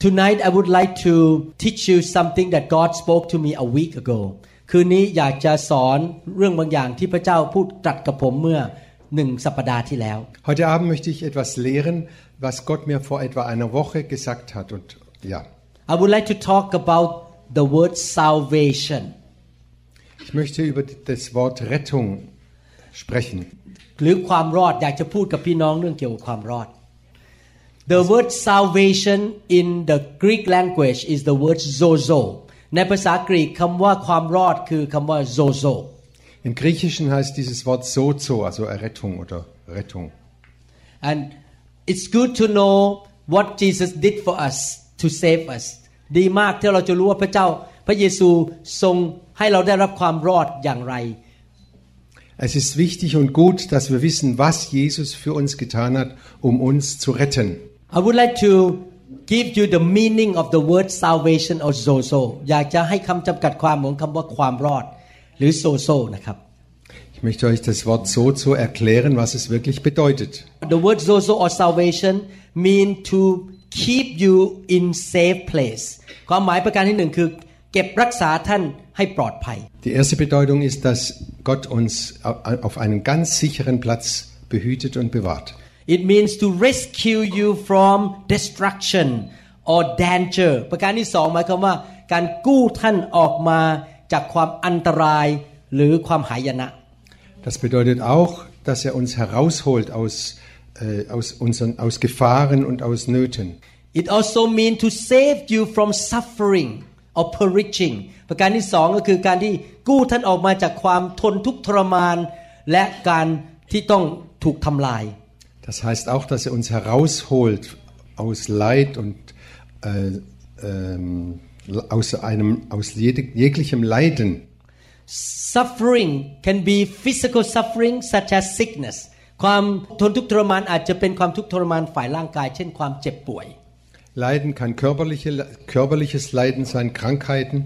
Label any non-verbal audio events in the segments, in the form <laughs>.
Tonight, I would like to teach you something that God spoke to me a week ago. คืนนี้อยากจะสอนเรื่องบางอย่างที่พระเจ้าพูดตรัสกับผมเมื่อหนึ่งสัปดาห์ที่แล้ว Heute Abend möchte ich etwas lehren, was Gott mir vor etwa einer Woche gesagt hat. Und ja, I would like to talk about the word salvation ich möchte über das Wort Rettung sprechen. หรือความรอดอยากจะพูดกับพี่น้องเรื่องเกี่ยวกับความรอด The word salvation in the Greek language is the word zozo ในภาษากรีกคำว่าความรอดคือคำว่า zozo Im Griechischen heißt dieses Wort sozo, also Errettung oder Rettung. and it's good to know what Jesus did for us to save us ดีมากที่เราจะรู้ว่าพระเจ้า พระเยซูทรงให้เราได้รับความรอดอย่างไร Es ist wichtig und gut, dass wir wissen, was Jesus für uns getan hat, um uns zu retten. I would like to give you the meaning of the word salvation or zozo อยากจะให้คำจำกัดความของคำว่าความรอด หรือ zozo นะครับ Ich möchte euch das Wort sozo erklären, was es wirklich bedeutet. The word zozo or salvation mean to keep you in safe place ความหมายประการที่หนึ่งคือ เก็บรักษาท่านให้ปลอดภัย Die erste Bedeutung ist, dass Gott uns auf einen ganz sicheren Platz behütet und bewahrt. It means to rescue you from destruction or danger ประการที่สองหมายความว่า การกู้ท่านออกมาจากความอันตรายหรือความหายนะ Das bedeutet auch, dass er uns herausholt aus, äh, aus, unseren, aus Gefahren und aus Nöten. It also means to save you from suffering or perishing ประการที่สองก็คือการที่กู้ท่านออกมาจากความทนทุกข์ทรมาน และการที่ต้องถูกทำลาย Das heißt auch, dass er uns herausholt aus Leid und äh, ähm, aus, einem, aus jeg- jeglichem Leiden. suffering can be physical suffering such as sickness ความทนทุกข์ทรมานอาจจะเป็นความทุกข์ทรมานฝ่ายร่างกาย เช่นความเจ็บป่วย Leiden kann körperliche, körperliches Leiden sein, Krankheiten.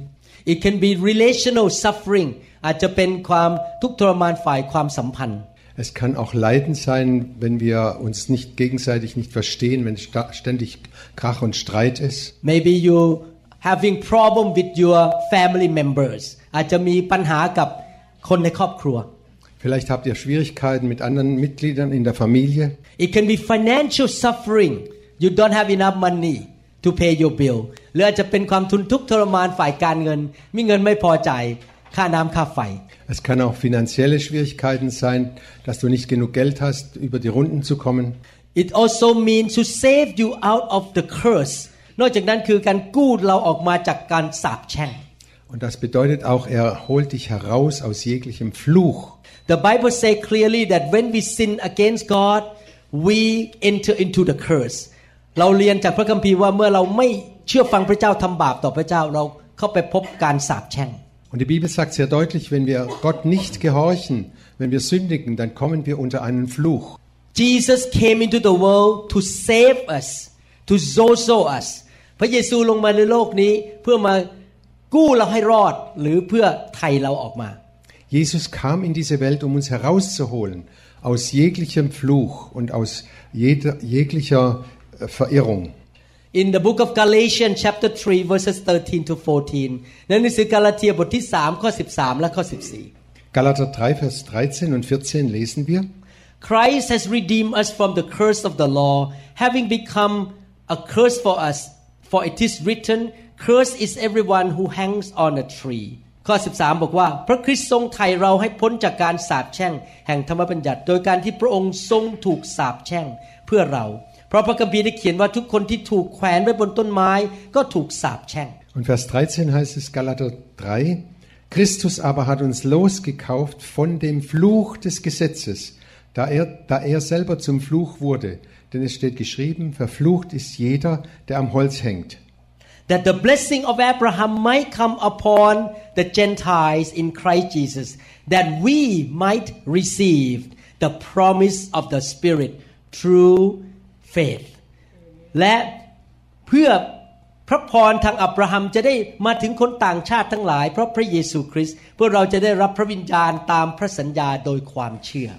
It can be relational suffering อาจจะเป็นความทุกข์ทรมานฝ่ายความสัมพันธ์ Es kann auch Leiden sein, wenn wir uns nicht gegenseitig nicht verstehen, wenn sta- ständig Krach und Streit ist. maybe you having problem with your family members อาจจะมีปัญหากับคนในครอบครัว Vielleicht habt ihr Schwierigkeiten mit anderen Mitgliedern in der Familie. It can be financial suffering you don't have enough money to pay your bill หรืออาจจะเป็นความทุนทุกข์ทรมานฝ่ายการเงิน มีเงินไม่พอจ่ายค่าน้ำค่าไฟ Es kann auch finanzielle Schwierigkeiten sein, dass du nicht genug Geld hast, über die Runden zu kommen. It also means to save you out of the curse นอกจากนั้นคือการกู้เราออกมาจากการสาปแช่ง Und das bedeutet auch, er holt dich heraus aus jeglichem Fluch. The Bible say clearly that when we sin against God we enter into the curse เราเรียนจากพระคัมภีร์ว่าเมื่อเราไม่เชื่อฟังพระเจ้าทำบาปต่อพระเจ้าเราเข้าไปพบการสาปแช่ง Und die Bibel sagt sehr deutlich, wenn wir Gott nicht gehorchen, wenn wir sündigen, dann kommen wir unter einen Fluch. Jesus came into the world to save us to zozo us พระเยซูลงมาในโลกนี้เพื่อมากู้เราให้รอดหรือเพื่อไถ่เราออกมา Jesus kam in diese Welt, um uns herauszuholen aus jeglichem Fluch und aus jeder, jeglicher äh, Verirrung. In the book of Galatians chapter 3 verses 13 to 14ในหนังสือกาลาเทียบทที่3ข้อ13 และข้อ 14 Galater 3, Vers 13 und 14 lesen wir. Christ has redeemed us from the curse of the law, having become a curse for us. For it is written, Cursed is everyone who hangs on a tree. ข้อ 13 บอกว่า พระคริสต์ทรงไถ่เราให้พ้นจากการสาปแช่ง แห่งธรรมบัญญัติ โดยการที่พระองค์ทรงถูกสาปแช่งเพื่อเรา เพราะพระคัมภีร์ได้เขียนว่าทุกคนที่ถูกแขวนไว้บนต้นไม้ก็ถูกสาปแช่ง Und Vers 13 heißt es Galater 3, Christus aber hat uns losgekauft von dem Fluch des Gesetzes, da er, da er selber zum Fluch wurde. Denn es steht geschrieben, verflucht ist jeder, der am Holz hängt. that the blessing of Abraham might come upon the Gentiles in Christ Jesus, that we might receive the promise of the Spirit through faith. และเพื่อพระพรทางอับราฮัมจะได้มาถึงคนต่างชาติทั้งหลาย เพราะพระเยซูคริสต์เพื่อเราจะได้รับพระวิญญาณตามพระสัญญาโดยความเชื่อ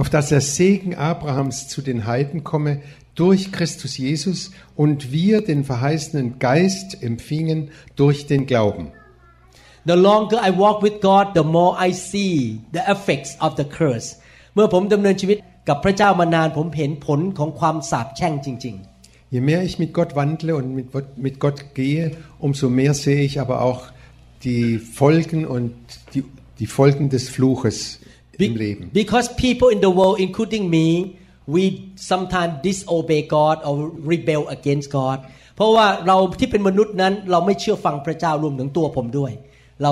auf dass der Segen Abrahams zu den Heiden komme durch Christus Jesus und wir den verheißenen Geist empfingen durch den Glauben. The longer I walk with God, the more I see the effects of the curse. เมื่อผมดำเนินชีวิต กับพระเจ้ามานานผมเห็นผลของความสาปแช่งจริง Je mehr ich mit Gott wandle und mit, mit Gott gehe, umso mehr sehe ich aber auch die Folgen und die, die Folgen des Fluches Be- im Leben. Because people in the world, including me, we sometimes disobey God or rebel against God. เพราะว่าเราที่เป็นมนุษย์นั้นเราไม่เชื่อฟังพระเจ้ารวมถึงตัวผมด้วย เรา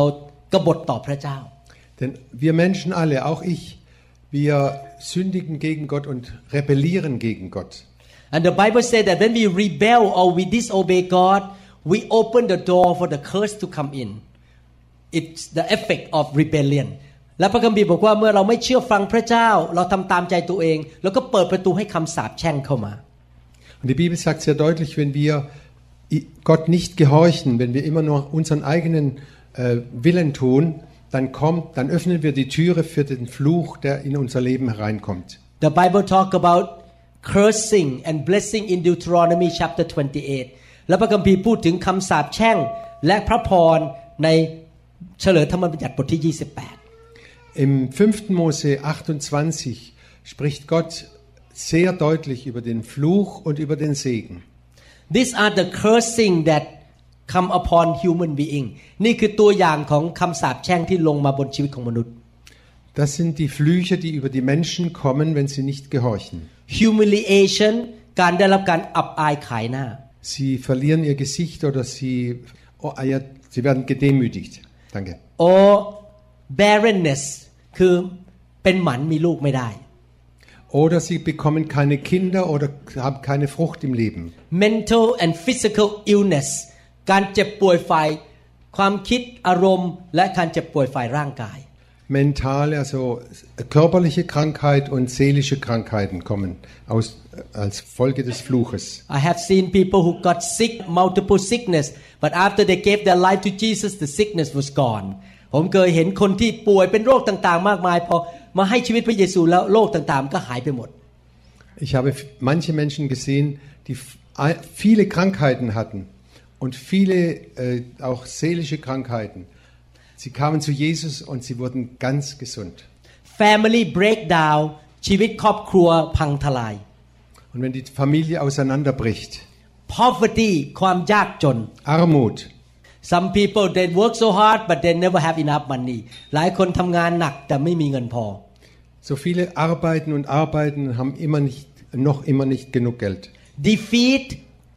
กบฏต่อพระเจ้า Denn wir Menschen alle, auch ich, wir sündigen gegen Gott und rebellieren gegen Gott. And the Bible says that when we rebel or we disobey God, we open the door for the curse to come in. It's the effect of rebellion. และพระคัมภีร์บอกว่าเมื่อเราไม่เชื่อฟังพระเจ้า เราทำตามใจตัวเอง แล้วก็เปิดประตูให้คำสาปแช่งเข้ามา Und die Bibel sagt sehr deutlich, wenn wir i- Gott nicht gehorchen, wenn wir immer nur unseren eigenen äh, Willen tun, dann kommt, dann öffnen wir die Türe für den Fluch, der in unser Leben hereinkommt. The Bible talk about cursing and blessing in Deuteronomy chapter 28 และพระคัมภีร์พูดถึงคำสาปแช่ง และพระพรในเฉลยธรรมบัญญัติบทที่ 28 Im 5. Mose 28 spricht Gott sehr deutlich über den Fluch und über den Segen. These are the cursing that come upon human being นี่คือตัวอย่างของคำสาปแช่งที่ลงมาบนชีวิตของมนุษย์ Das sind die Flüche, die über die Menschen kommen, wenn sie nicht gehorchen. humiliation การได้รับการอับอายขายหน้า Sie verlieren ihr Gesicht oder sie, oh, ah ja, sie werden gedemütigt. Danke. or barrenness คือเป็นหมันมีลูกไม่ได้ Oder sie bekommen keine Kinder oder haben keine Frucht im Leben. mental and physical illness การเจ็บป่วยฝ่ายความคิดอารมณ์ และการเจ็บป่วยฝ่ายร่างกาย Mentale, also körperliche Krankheit und seelische Krankheiten kommen aus, als Folge des Fluches. I have seen people who got sick multiple sickness but after they gave their life to Jesus the sickness was gone ผมเคยเห็นคนที่ป่วยเป็นโรคต่างๆ มากมายพอมาให้ชีวิตพระเยซูแล้วโรคต่างๆ ก็หายไปหมด Ich habe f- manche Menschen gesehen, die f- ei- viele Krankheiten hatten und viele äh, auch seelische Krankheiten. Sie kamen zu Jesus und sie wurden ganz gesund. family breakdown ชีวิตครอบครัวพังทลาย Und wenn die Familie auseinanderbricht, poverty ความยากจน Armut, some people they work so hard but they never have enough money หลายคนทำงานหนักแต่ไม่มีเงินพอ so viele arbeiten und arbeiten und haben immer nicht, noch immer nicht genug Geld. defeat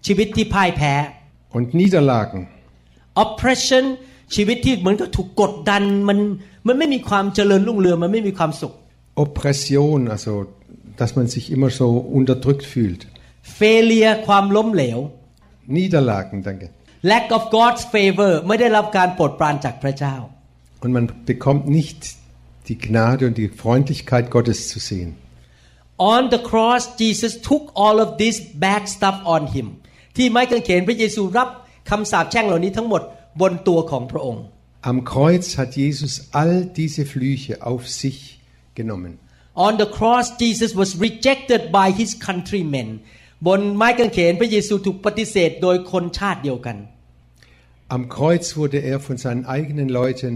ชีวิตที่พ่ายแพ้ Und Niederlagen, oppression ชีวิตที่เหมือนกับถูกกดดันมันมันไม่มีความเจริญรุ่งเรืองมันไม่มีความสุข Oppression, also dass man sich immer so unterdrückt fühlt. failure ความล้มเหลว Niederlagen, danke. lack of God's favor ไม่ได้รับการโปรดปรานจากพระเจ้า Und man bekommt nicht die Gnade und die Freundlichkeit Gottes zu sehen. on the cross Jesus took all of this bad stuff on him ที่ไม้กางเขนพระเยซูรับคำสาปแช่งเหล่านี้ทั้งหมดบนตัวของพระองค์ Am Kreuz hat Jesus all diese Flüche auf sich genommen. On the cross Jesus was rejected by his countrymen บนไม้กางเขนพระเยซูถูกปฏิเสธโดยคนชาติเดียวกัน Am Kreuz wurde er von seinen eigenen Leuten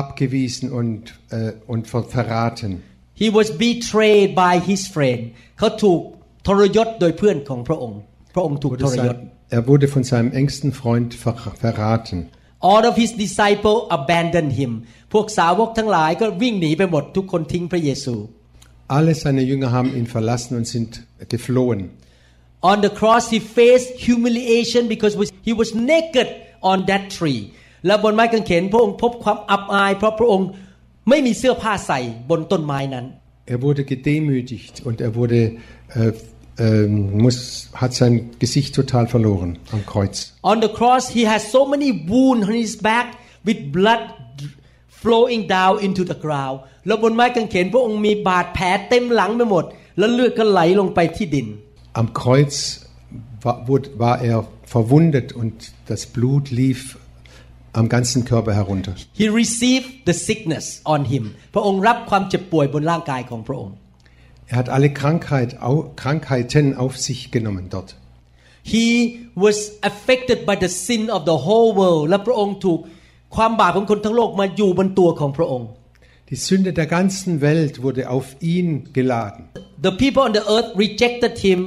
abgewiesen und, äh, und ver verraten. He was betrayed by his friend เขาถูกทรยศโดยเพื่อนของพระองค์ พระองค์ถูก Wurde ทรยศ sein, er wurde von seinem engsten Freund ver verraten. All of his disciples abandoned him พวกสาวกทั้งหลายก็วิ่งหนีไปหมดทุกคนทิ้งพระเยซู Alle seine Jünger haben ihn verlassen und sind geflohen. On the cross he faced humiliation because he was naked on that tree และบนไม้กางเขนพระองค์พบความอับอาย เพราะพระองค์ไม่มีเสื้อผ้าใส่บนต้นไม้นั้น Er wurde gedemütigt und er wurde, äh, ähm, muss, hat sein Gesicht total verloren am Kreuz. On the cross, he has so many wounds on his back with blood flowing down into the ground แล้วบนไม้กางเขนพระองค์มีบาดแผลเต็มหลังไปหมด แล้วเลือดก็ไหลลงไปที่ดิน Am Kreuz war, wurde, war er verwundet und das Blut lief am ganzen Körper herunter. He received the sickness on him พระองค์รับความเจ็บป่วยบนร่างกายของพระองค์ Er hat alle Krankheit, au, Krankheiten auf sich genommen dort. He was affected by the sin of the whole world และพระองค์ถูกความบาปของคนทั้งโลกมาอยู่บนตัวของพระองค์ Die Sünde der ganzen Welt wurde auf ihn geladen. The people on the earth rejected him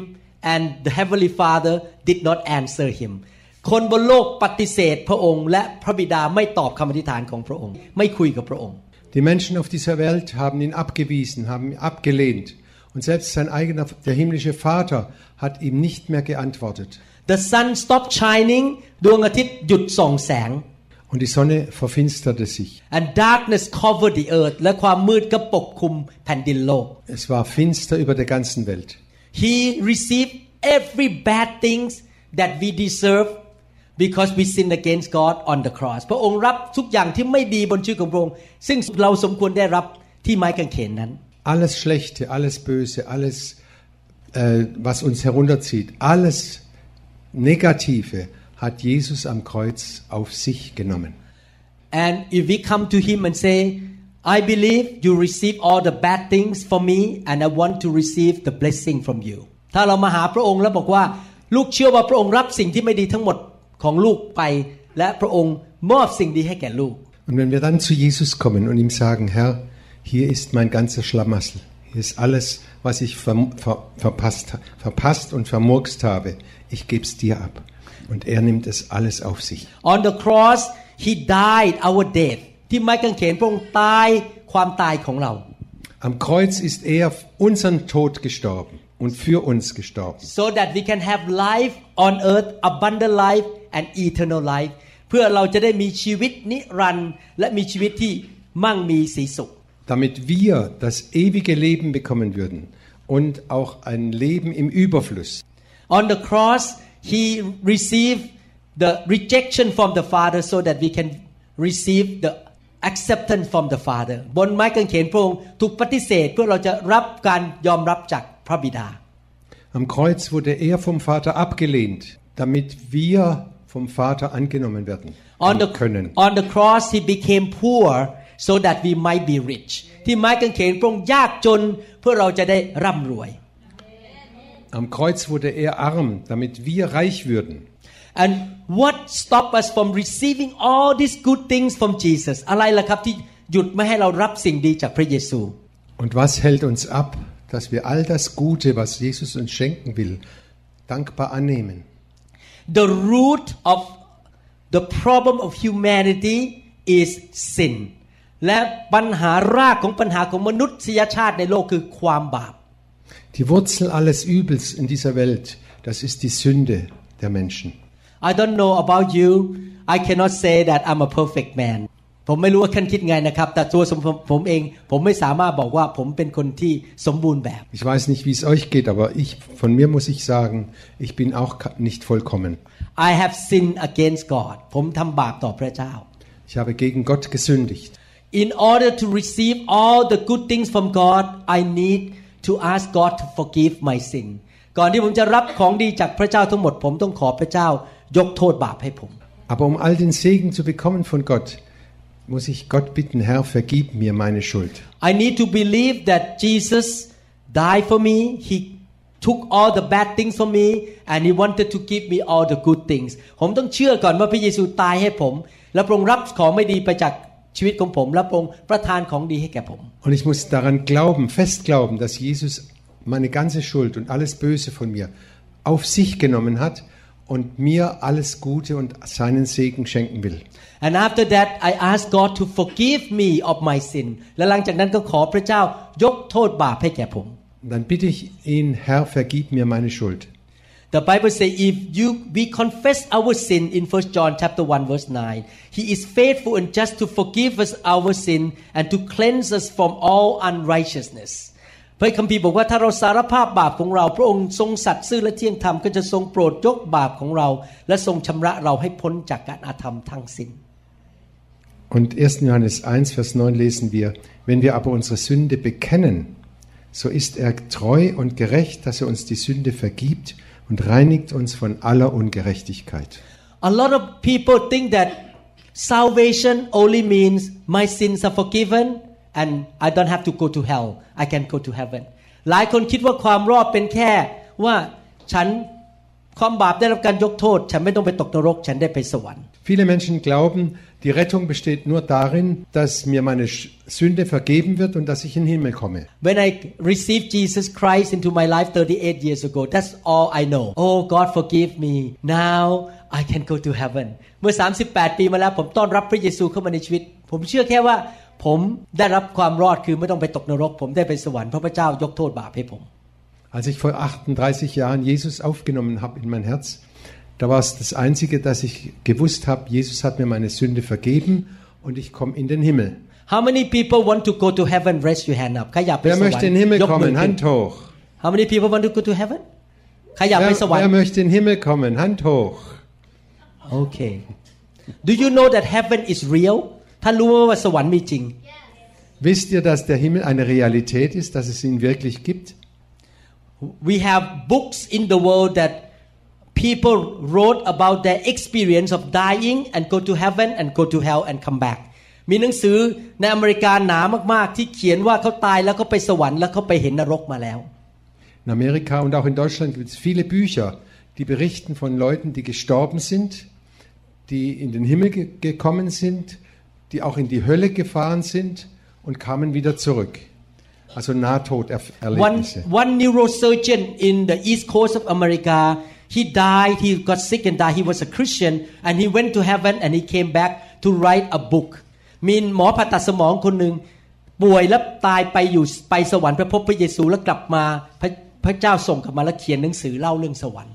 and the heavenly Father did not answer him คนบนโลกปฏิเสธพระองค์ และพระบิดาไม่ตอบคำอธิษฐานของพระองค์ ไม่คุยกับพระองค์ Die Menschen auf dieser Welt haben ihn abgewiesen, haben ihn abgelehnt. Und selbst sein eigener, der himmlische Vater, hat ihm nicht mehr geantwortet. The sun stopped shining ดวงอาทิตย์หยุดส่องแสง Und die Sonne verfinsterte sich. and darkness covered the earth และความมืดก็ปกคลุมแผ่นดินโลก Es war finster über der ganzen Welt. He received every bad things that we deserve because we sinned against God on the cross พระองค์รับทุกอย่างที่ไม่ดีบนชีวิตของพระองค์ ซึ่งเราสมควรได้รับที่ไม้กางเขนนั้น Alles Schlechte, alles Böse, alles, äh, was uns herunterzieht, alles Negative hat Jesus am Kreuz auf sich genommen. And if we come to him and say I believe you receive all the bad things from me and I want to receive the blessing from you ถ้าเรามาหาพระองค์แล้วบอกว่า ลูกเชื่อว่าพระองค์รับสิ่งที่ไม่ดีทั้งหมดของลูกไป และพระองค์มอบสิ่งดีให้แก่ลูก Und wenn wir dann zu Jesus kommen und ihm sagen, Herr, hier ist mein ganzer Schlamassel, hier ist alles, was ich ver ver verpasst, verpasst und vermurkst habe, ich gebe es dir ab. Und er nimmt es alles auf sich. On the cross he died our death ที่ไม้กางเขนพระองค์ตายความตายของเรา Am Kreuz ist er unseren Tod gestorben und für uns gestorben. so that we can have life on earth abundant life and eternal life เพื่อเราจะได้มีชีวิตนิรันดร์และมีชีวิตที่มั่งมีสีสุข damit wir das ewige Leben bekommen würden und auch ein Leben im Überfluss. On the cross he received the rejection from the father so that we can receive the acceptance from the father บนไม้กางเขนพระองค์ถูกปฏิเสธเพื่อเราจะรับการยอมรับจากพระบิดา Am Kreuz wurde er vom Vater abgelehnt, damit wir vom Vater angenommen werden on the können. on the cross he became poor so that we might be rich ที่ไม้กางเขนพระองค์ยากจนเพื่อเราจะได้ร่ำรวย Am Kreuz wurde er arm, damit wir reich würden. and what stop us from receiving all these good things from Jesus อะไรล่ะครับที่หยุดไม่ให้เรารับสิ่งดีจากพระเยซู Und was hält uns ab, dass wir all das Gute, was Jesus uns schenken will, dankbar annehmen? the root of the problem of humanity is sin และปัญหารากของปัญหาของมนุษยชาติในโลกคือความบาป Die Wurzel alles Übels in dieser Welt, das ist die Sünde der Menschen. I don't know about you I cannot say that I'm a perfect man ผมไม่รู้ว่าท่านคิดไงนะครับ แต่ตัวสมผมผมเอง ผมไม่สามารถบอกว่าผมเป็นคนที่สมบูรณ์แบบ Ich weiß nicht, wie es euch geht, aber ich, von mir muss ich sagen, ich bin auch ka- nicht vollkommen. I have sinned against God ผมทำบาปต่อพระเจ้า Ich habe gegen Gott gesündigt. In order to receive all the good things from God I need to ask God to forgive my sin ก่อนที่ผมจะรับของดีจากพระเจ้าทั้งหมด ผมต้องขอพระเจ้ายกโทษบาปให้ผม Aber um all den Segen zu bekommen von Gott, muss ich Gott bitten, Herr, vergib mir meine Schuld. I need to believe that Jesus died for me. He took all the bad things from me and he wanted to give me all the good things ผมต้องเชื่อก่อนว่าพระเยซูตายให้ผม และพระองค์รับของไม่ดีไปจาก ชีวิตของผม และพระองค์ประทานของดีให้แก่ผม Und ich muss daran glauben, fest glauben, dass Jesus meine ganze Schuld und alles Böse von mir auf sich genommen hat und mir alles Gute und seinen Segen schenken will. and after that I ask God to forgive me of my sin และหลังจากนั้นก็ขอพระเจ้ายกโทษบาปให้แก่ผม Und dann bitte ich ihn, Herr, vergib mir meine Schuld. The Bible says if you we confess our sin in 1 John chapter 1 verse 9 he is faithful and just to forgive us our sin and to cleanse us from all unrighteousness พระคัมภีร์บอกว่าถ้าเราสารภาพบาปของเรา พระองค์ทรงสัตย์ซื่อและเที่ยงธรรมก็จะทรงโปรดยกบาปของเรา และทรงชำระเราให้พ้นจากการอาธรรมทั้งสิ้น Und 1. Johannes 1, Vers 9 lesen wir, wenn wir aber unsere Sünde bekennen, so ist er treu und gerecht, dass er uns die Sünde vergibt und reinigt uns von aller Ungerechtigkeit. A lot of people think that salvation only means my sins are forgiven and I don't have to go to hell I can go to heaven หลายคนคิดว่าความรอดเป็นแค่ว่าฉันความบาปได้รับการยกโทษ ฉันไม่ต้องไปตกนรก ฉันได้ไปสวรรค์ Viele Menschen glauben, die Rettung besteht nur darin, dass mir meine Sch- Sünde vergeben wird und dass ich in den Himmel komme. When I received Jesus Christ into my life 38 years ago that's all I know Oh God forgive me now I can go to heaven เมื่อ 38 ปีมาแล้วผมต้อนรับพระเยซูเข้ามาในชีวิต ผมเชื่อแค่ว่า ผมได้รับความรอดคือไม่ต้องไปตกนรก ผมได้ไปสวรรค์เพราะพระเจ้ายกโทษบาปให้ผม Als ich vor 38 Jahren Jesus aufgenommen habe in mein Herz, da war es das Einzige, dass ich gewusst habe, Jesus hat mir meine Sünde vergeben und ich komme in den Himmel. How many people want to go to heaven raise your hand up ใครอยากไป Wer สวรร möchte in den ค์ Himmel ยกมือ kommen? ขึ้น Hand hoch. How many people want to go to heaven ใครอยากไป Wer, สวรร wer ค์ möchte in den Himmel kommen? Hand hoch. Okay Do you know that heaven is real ท่านรู้ไหมว่าสวรรค์มีจริง Wisst ihr, dass der Himmel eine Realität ist, dass es ihn wirklich gibt? we have books in the world that people wrote about their experience of dying and go to heaven and go to hell and come back มีหนังสือในอเมริกาหนามาก ๆ ที่เขียนว่าเขาตายแล้วเขาไปสวรรค์แล้วเขาไปเห็นนรกมาแล้ว In Amerika und auch in Deutschland gibt es viele Bücher, die berichten von Leuten, die gestorben sind, die in den Himmel ge gekommen sind, die auch in die Hölle gefahren sind und kamen wieder zurück. Also one, Nahtoderlebnisse. one neurosurgeon in the east coast of America he died he got sick and died he was a Christian and he went to heaven and he came back to write a book มีหมอผ่าตัดสมองคนหนึ่งป่วยแล้วตายไปอยู่ไปสวรรค์ไปพบพระเยซูแล้วกลับมาพระพระเจ้าส่งกลับมาแล้วเขียนหนังสือเล่าเรื่องสวรรค์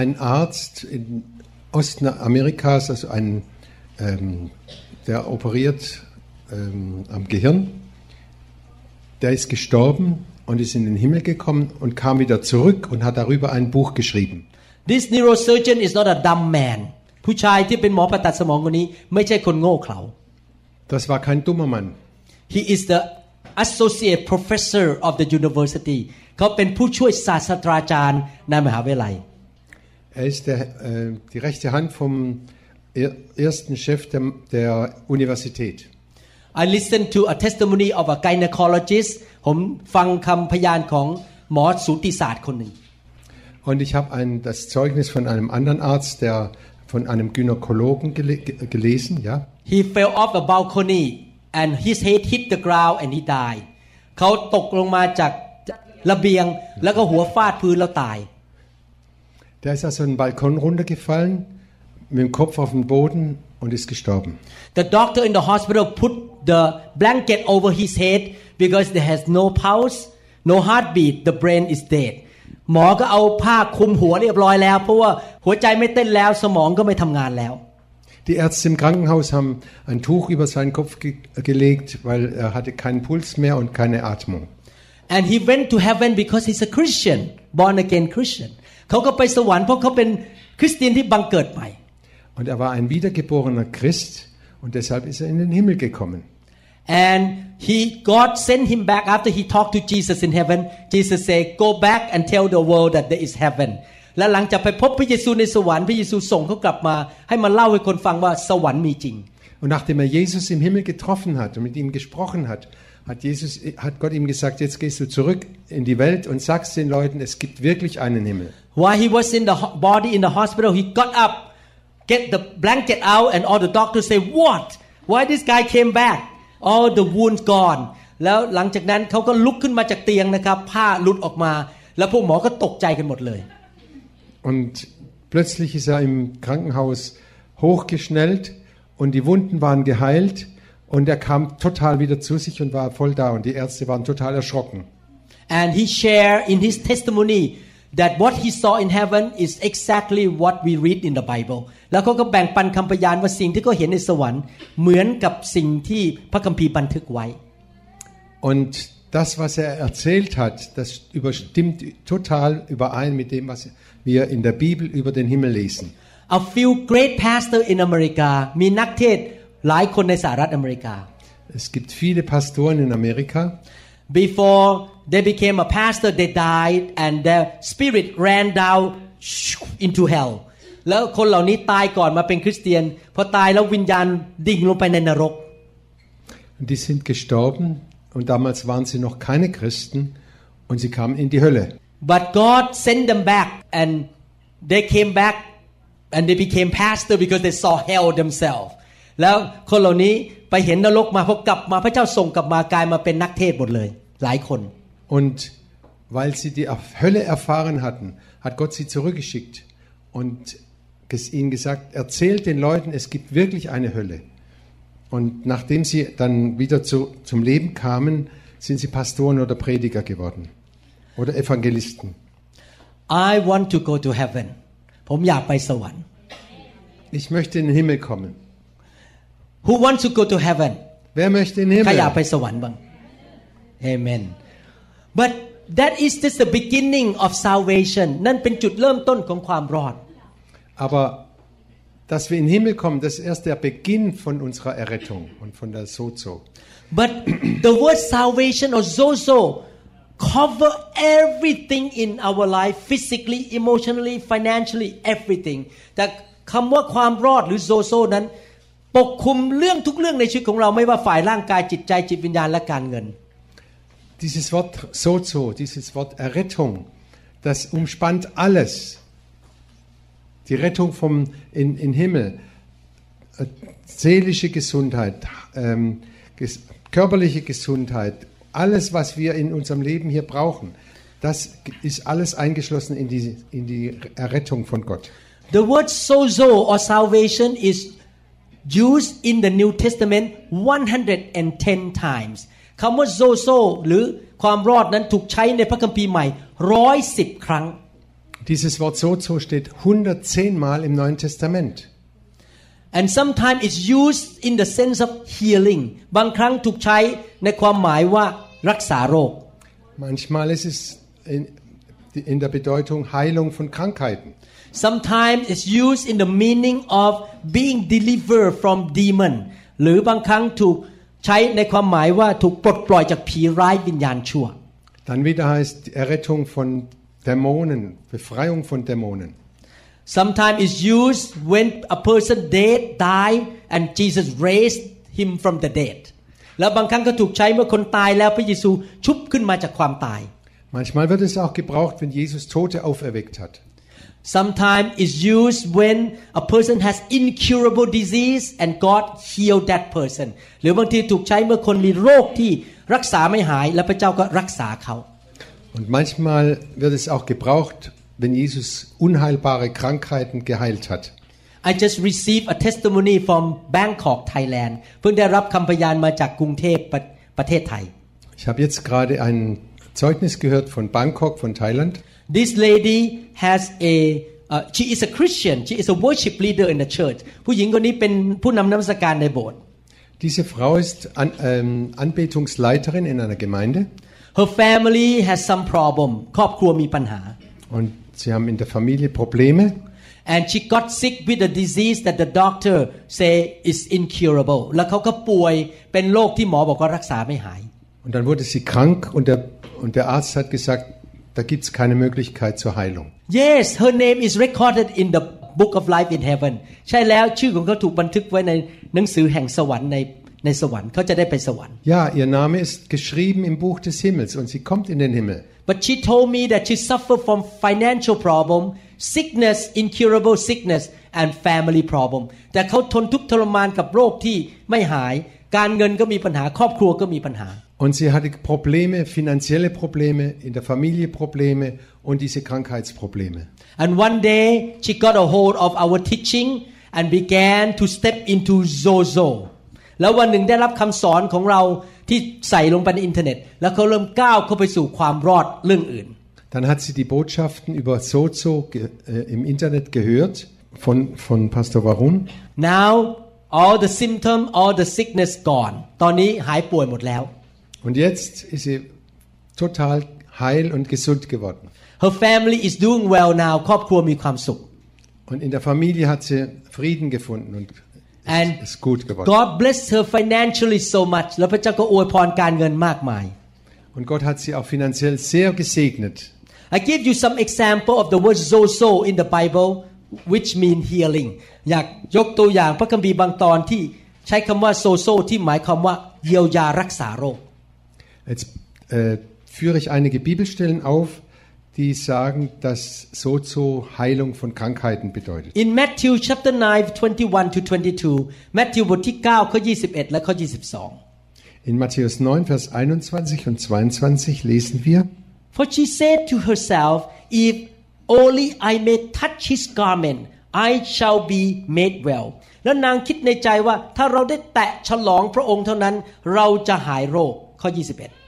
Ein Arzt in Ostamerikas, also ein, ähm, der operiert ähm, am Gehirn, der ist gestorben und ist in den Himmel gekommen und kam wieder zurück und hat darüber ein Buch geschrieben. This neurosurgeon is not a dumb man ผู้ชายที่เป็นหมอผ่าตัดสมองคนนี้ ไม่ใช่คนโง่เขลา Das war kein dummer Mann. He is the associate professor of the university เขาเป็นผู้ช่วยศาสตราจารย์ในมหาวิทยาลัย Er ist der, äh, die rechte Hand vom er- ersten Chef der, der Universität. I listened to a testimony of a gynecologist ผมฟังคำพยานของหมอสูติศาสตร์คนหนึ่ง Und ich habe ein, das Zeugnis von einem anderen Arzt, der von einem Gynäkologen gele gelesen, ja. He fell off a balcony and his head hit the ground and he died เขาตกลงมาจากระเบียงแล้วก็หัวฟาดพื้นแล้วตาย Der ist also einen Balkon runtergefallen, mit dem Kopf auf den Boden und ist gestorben. The doctor in the hospital put the blanket over his head because there has no pulse no heartbeat the brain is dead หมอก็เอาผ้าคลุมหัวเรียบร้อยแล้ว เพราะว่าหัวใจไม่เต้นแล้วสมองก็ไม่ทำงานแล้ว Die Ärzte im Krankenhaus haben ein Tuch über seinen Kopf ge gelegt, weil er hatte keinen Puls mehr und keine Atmung. and he went to heaven because he's a Christian born again Christian เขาก็ไปสวรรค์เพราะเขาเป็นคริสเตียนที่บังเกิดใหม่ Und er war ein wiedergeborener Christ und deshalb ist er in den Himmel gekommen. and he God sent him back after he talked to Jesus in heaven Jesus said go back and tell the world that there is heaven และหลังจากไปพบพระเยซูในสวรรค์พระเยซูส่งเขากลับมา ให้มาเล่าให้คนฟังว่าสวรรค์มีจริง Und nachdem er Jesus im Himmel getroffen hat und mit ihm gesprochen hat, hat, Jesus, hat Gott ihm gesagt, jetzt gehst du zurück in die Welt und sagst den Leuten, es gibt wirklich einen Himmel. while he was in the ho- body in the hospital he got up get the blanket out and all the doctors say what why this guy came back all the wounds gone แล้วหลังจากนั้นเขาก็ลุกขึ้นมาจากเตียงนะครับ ผ้าหลุดออกมา แล้วพวกหมอก็ตกใจกันหมดเลย Und plötzlich ist er im Krankenhaus hochgeschnellt und die Wunden waren geheilt und er kam total wieder zu sich und war voll da und die Ärzte waren total erschrocken. and he shared in his testimony that what he saw in heaven is exactly what we read in the Bible แล้วเขาก็แบ่งปันคำพยานว่าสิ่งที่เขาเห็นในสวรรค์เหมือนกับสิ่งที่พระคัมภีร์บันทึกไว้ Und das, was er erzählt hat, das überstimmt total überein mit dem, was wir in der Bibel über den Himmel lesen. A few great pastors in America มีนักเทศน์หลายคนในสหรัฐอเมริกา Es gibt viele Pastoren in Amerika. Before they became a pastor they died and their spirit ran down into hell แล้วคนเหล่านี้ตายก่อนมาเป็นคริสเตียนพอตายแล้ววิญญาณดิ่งลงไปในนรก Und die sind gestorben und damals waren sie noch keine Christen und sie kamen in die Hölle. But God sent them back and they came back and they became pastor because they saw hell themselves แล้วคนเหล่านี้ไปเห็นนรกมาพอกลับมาพระเจ้าส่งกลับมากลายมาเป็นนักเทศน์หมดเลย หลายคน Und weil sie die Hölle erfahren hatten, hat Gott sie zurückgeschickt und ges- ihnen gesagt, erzählt den Leuten, es gibt wirklich eine Hölle. Und nachdem sie dann wieder zu, zum Leben kamen, sind sie Pastoren oder Prediger geworden oder Evangelisten. I want to go to heaven ผมอยากไปสวรรค์ Ich möchte in den Himmel kommen. Who wants to go to heaven Wer möchte in den ใครอยากไป Himmel? สวรรค์บ้าง Amen but that is just the beginning of salvation นั่นเป็นจุดเริ่มต้นของความรอด Aber dass wir in den Himmel kommen, das ist erst der Beginn von unserer Errettung und von der Sozo. But the word salvation or zozo cover everything in our life physically emotionally financially everything แต่คำว่าความรอดหรือโซโซนั้น ปกคลุมเรื่องทุกเรื่องในชีวิตของเราไม่ว่าฝ่ายร่างกายจิตใจจิตวิญญาณและการเงิน Dieses Wort Sozo, dieses Wort Errettung, das umspannt alles. Die Rettung vom in, in Himmel, äh, seelische Gesundheit, ähm, ges körperliche Gesundheit, alles, was wir in unserem Leben hier brauchen, das ist alles eingeschlossen in die, in die Errettung von Gott. The word sozo or salvation is used in the New Testament 110 times คำว่า sozo หรือความรอดนั้นถูกใช้ในพระคัมภีร์ใหม่ร้อยสิบครั้ง Dieses Wort Sozo steht 110 Mal im Neuen Testament. and sometimes it's used in the sense of healing บางครั้งถูกใช้ในความหมายว่ารักษาโรค Manchmal ist es in, in der Bedeutung Heilung von Krankheiten. sometimes it's used in the meaning of being delivered from demon หรือบางครั้งถูกใช้ในความหมายว่าถูกปลดปล่อยจากผีร้ายวิญญาณชั่ว Dann wieder heißt Errettung von Dämonen, Befreiung von Dämonen. Sometimes it's used when a person dead die and Jesus raised him from the dead แล้วบางครั้งก็ถูกใช้เมื่อคนตายแล้วพระเยซูชุบขึ้นมาจากความตาย Manchmal wird es auch gebraucht, wenn Jesus Tote auferweckt hat. Sometimes it's used when a person has incurable disease and God healed that person หรือบางทีถูกใช้เมื่อคนมีโรคที่รักษาไม่หายและพระเจ้าก็รักษาเขา Und manchmal wird es auch gebraucht, wenn Jesus unheilbare Krankheiten geheilt hat. I just received a testimony from Bangkok Thailand เพิ่งได้รับคำพยานมาจากกรุงเทพประประเทศไทย Ich habe jetzt gerade ein Zeugnis gehört von Bangkok, von Thailand. This lady has a uh, she is a Christian she is a worship leader in the church ผู้หญิงคนนี้เป็นผู้นำนมัสการในโบสถ์ Diese Frau ist an, ähm, Anbetungsleiterin in einer Gemeinde Her family has some problem ครอบครัวมีปัญหา und sie haben in der Familie Probleme and she got sick with a disease that the doctor say is incurable แล้วเขาก็ป่วยเป็นโรคที่หมอบอกว่ารักษาไม่หาย und dann wurde sie krank und der, und der Arzt hat gesagt, da gibt es keine Möglichkeit zur Heilung. yes her name is recorded in the book of life in heaven ใช่แล้วชื่อของเขาถูกบันทึกไว้ในหนังสือแห่งสวรรค์ใน ในสวรรค์เขาจะได้ไปสวรรค์ Ja, ihr Name ist geschrieben im Buch des Himmels und sie kommt in den Himmel. But she told me that she suffered from financial problem, sickness, incurable sickness, and family problem. แต่เขาทนทุกข์ทรมานกับโรคที่ไม่หาย การเงินก็มีปัญหา ครอบครัวก็มีปัญหา Und sie hatte Probleme, finanzielle Probleme, in der Familie Probleme und diese Krankheitsprobleme. And one day she got a hold of our teaching and began to step into Zozo. แล้ววันหนึ่งได้รับคำสอนของเราที่ใส่ลงไปในอินเทอร์เน็ต แล้วเขาเริ่มก้าวเข้าไปสู่ความรอดเรื่องอื่น Dann hat sie die Botschaften über Sozo ge, äh, im Internet gehört von, von Pastor Warun. Now all the symptom all the sickness gone ตอนนี้หายป่วยหมดแล้ว Und jetzt ist sie total heil und gesund geworden. Her family is doing well now ครอบครัวมีความสุข Und in der Familie hat sie Frieden gefunden und And es ist gut geworden. God blessed her financially so much แล้วพระเจ้าก็อวยพรการเงินมากมาย Und Gott hat sie auch finanziell sehr gesegnet. I give you some example of the word zozo in the Bible which mean healing อยากยกตัวอย่างพระคัมภีร์บางตอนที่ใช้คำว่า zozo ที่หมายความว่าเยียวยารักษาโรค Jetzt äh, führe ich einige Bibelstellen auf, die sagen, dass Sozo Heilung von Krankheiten bedeutet. In Matthew chapter 9 21 to 22 Matthew บทที่9ข้อ21และข้อ22 In Matthäus 9, Vers 21 und 22 lesen wir, For she said to herself, If only I may touch his garment, I shall be made well. แล้วนางคิดในใจว่าถ้าเราได้แตะฉลองพระองค์เท่านั้น เราจะหายโรคข้อ 21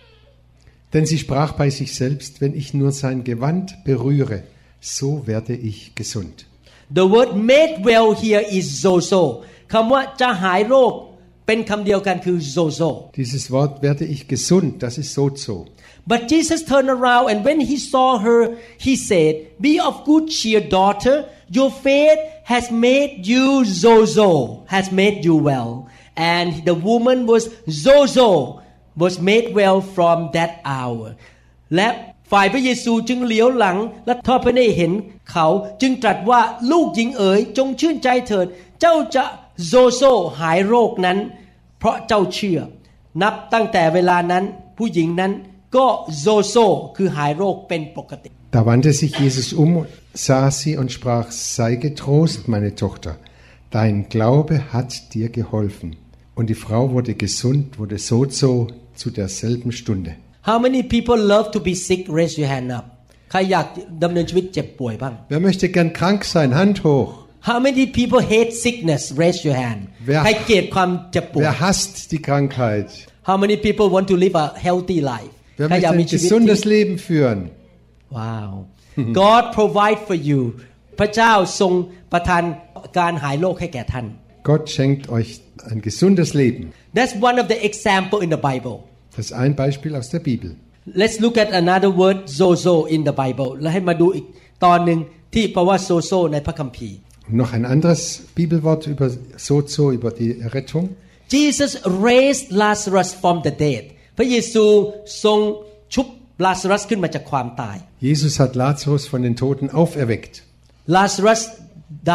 denn sie sprach bei sich selbst, wenn ich nur sein Gewand berühre, so werde ich gesund. The word made well here is zozo คำว่าจะหายโรคเป็นคำเดียวกันคือ zozo Dieses Wort werde ich gesund, das ist Sozo. But Jesus turned around and when he saw her, he said, Be of good cheer, daughter. Your faith has made you zozo, has made you well. And the woman was zozo, Was made well from that hour. และฝ่ายพระเยซูจึงเหลียวหลังและทอดพระเนตรเห็นเขาจึงตรัสว่าลูกหญิงเอ๋ยจงชื่นใจเถิด เจ้าจะโซโซหายโรคนั้น เพราะเจ้าเชื่อ นับตั้งแต่เวลานั้นผู้หญิงนั้นก็โซโซคือหายโรคเป็นปกติ Da wandte sich Jesus um, sah sie und sprach, sei getrost, meine Tochter, dein Glaube hat dir geholfen. Und die Frau wurde gesund, wurde Sozo zu derselben Stunde. How many people love to be sick raise your hand up ใครอยากดำเนินชีวิตเจ็บป่วยบ้าง Wer möchte gern krank sein? Hand hoch. How many people hate sickness raise your hand Wer- ใครเกลียดความเจ็บป่วย Wer hasst die Krankheit? How many people want to live a healthy life Wer ใครอยาก möchte มี ein ชีวิตที่ gesundes Leben führen? ว้าว God provide for you พระเจ้าทรงประทานการหายโรคให้แก่ท่าน Gott schenkt euch ein gesundes Leben. That's one of the example in the Bible Das ist ein Beispiel aus der Bibel. Let's look at another word zozo in the Bible แล้วให้มาดูอีกตอนหนึ่งที่แปลว่า zozo ในพระคัมภีร์ Und noch ein anderes Bibelwort über Sozo, über die Errettung. Jesus raised Lazarus from the dead พระเยซูทรงชุบลาซารัสขึ้นมาจากความตาย Jesus hat Lazarus von den Toten auferweckt. Lazarus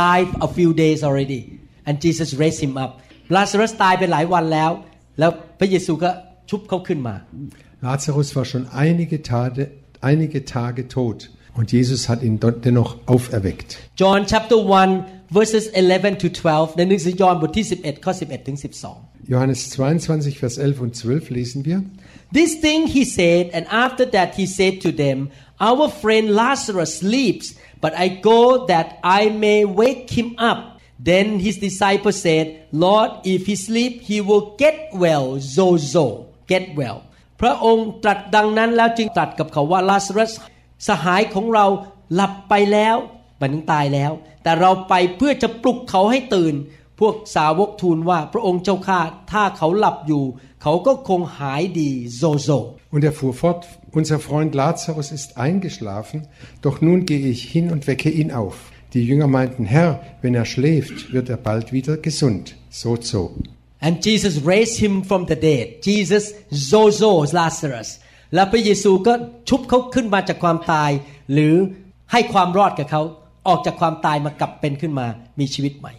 died a few days already and Jesus raised him up ลาซารัสตายไปหลายวันแล้ว แล้วพระเยซูก็ชุบเขาขึ้นมา Lazarus war schon einige Tage, einige Tage tot und Jesus hat ihn dort dennoch auferweckt. John chapter 1 verses 11 to 12ในหนังสือยอห์นบทที่ 11 ข้อ 11 ถึง 12 Johannes 22, Vers 11 und 12 lesen wir. This thing he said, and after that he said to them, Our friend Lazarus sleeps, but I go that I may wake him up. Then his disciples said, Lord, if he sleep, he will get well. Zozo, get well. พระองค์ตรัสดังนั้นแล้วจึงตรัสกับเขาว่าลาซารัสสหายของเราหลับไปแล้วมันถึงตายแล้ว แต่เราไปเพื่อจะปลุกเขาให้ตื่น พวกสาวกทูลว่าพระองค์เจ้าข้าถ้าเขาหลับอยู่ เขาก็คงหายดีโซโซ Und er fuhr fort, unser Freund Lazarus ist eingeschlafen, doch nun gehe ich hin und wecke ihn auf. Die Jünger meinten, Herr, wenn er schläft, wird er bald wieder gesund. So, so. and Jesus raised him from the dead Jesus zozo Lazarus แล้วพระเยซูก็ชุบเขาขึ้นมาจากความตาย หรือให้ความรอดกับเขาออกจากความตายมากลับเป็นขึ้นมามีชีวิตใหม่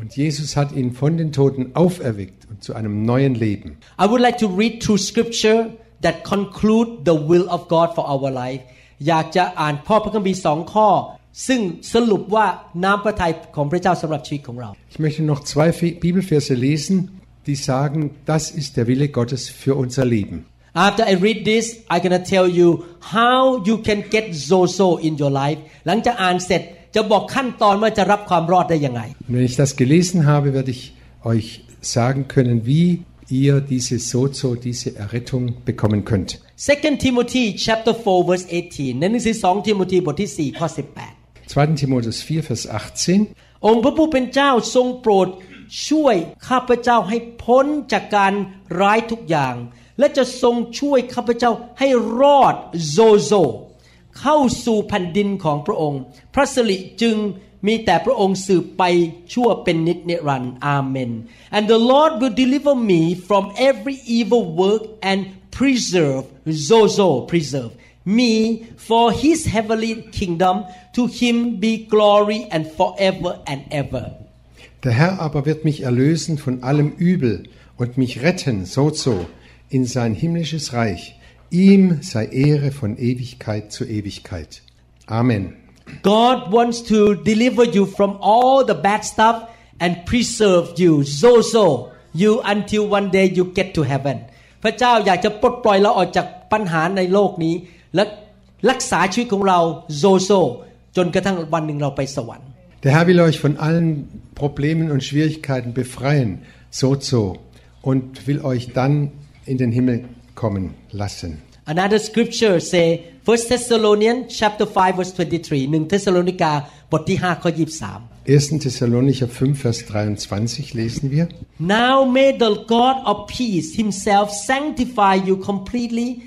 Und Jesus hat ihn von den Toten auferweckt und zu einem neuen Leben. I would like to read through scripture that conclude the will of God for our life อยากจะอ่านข้อพระคัมภีร์สองข้อ ซึ่งสรุปว่าน้ำพระทัยของพระเจ้าสำหรับชีวิตของเรา Ich möchte noch zwei Fi- Bibelverse lesen, die sagen, das ist der Wille Gottes für unser Leben. After I read this I'm gonna tell you how you can get zozo in your life หลังจากอ่านเสร็จจะบอกขั้นตอนว่าจะรับความรอดได้ยังไง Und wenn ich das gelesen habe, werde ich euch sagen können, wie ihr diese Sozo, diese Errettung bekommen könnt. 2 Timothy chapter 4 verse 18ในหนังสือ2ทิโมธีบทที่ 4 ข้อ 18 2. Timotheus 4, Vers 18. องค์พระผู้เป็นเจ้าทรงโปรดช่วยข้าพเจ้าให้พ้นจากการร้ายทุกอย่าง และจะทรงช่วยข้าพเจ้าให้รอดโซโซ เข้าสู่แผ่นดินของพระองค์ พระสิริจึงมีแต่พระองค์สืบไปชั่วเป็นนิจนิรันดร์อาเมน and the Lord will deliver me from every evil work and preserve zozo preserve me for his heavenly kingdom to him be glory and forever and ever Der Herr aber wird mich erlösen von allem Übel und mich retten, so so, in sein himmlisches Reich. Ihm sei Ehre von Ewigkeit zu Ewigkeit. Amen. God wants to deliver you from all the bad stuff and preserve you zozo you until one day you get to heaven พระเจ้าอยากจะปลดปล่อยเราออกจากปัญหาในโลกนี้ และรักษาชีวิตของเราโซโซจนกระทั่งวันหนึ่งเราไปสวรรค์ Der Herr will euch von allen Problemen und Schwierigkeiten befreien, so so, und will euch dann in den Himmel kommen lassen. Another scripture say 1 Thessalonians chapter 5 verse 23 หนึ่งเทสโลนิกาบทที่5ข้อ23 1. Thessalonicher 5, Vers 23 lesen wir. Now may the God of peace himself sanctify you completely.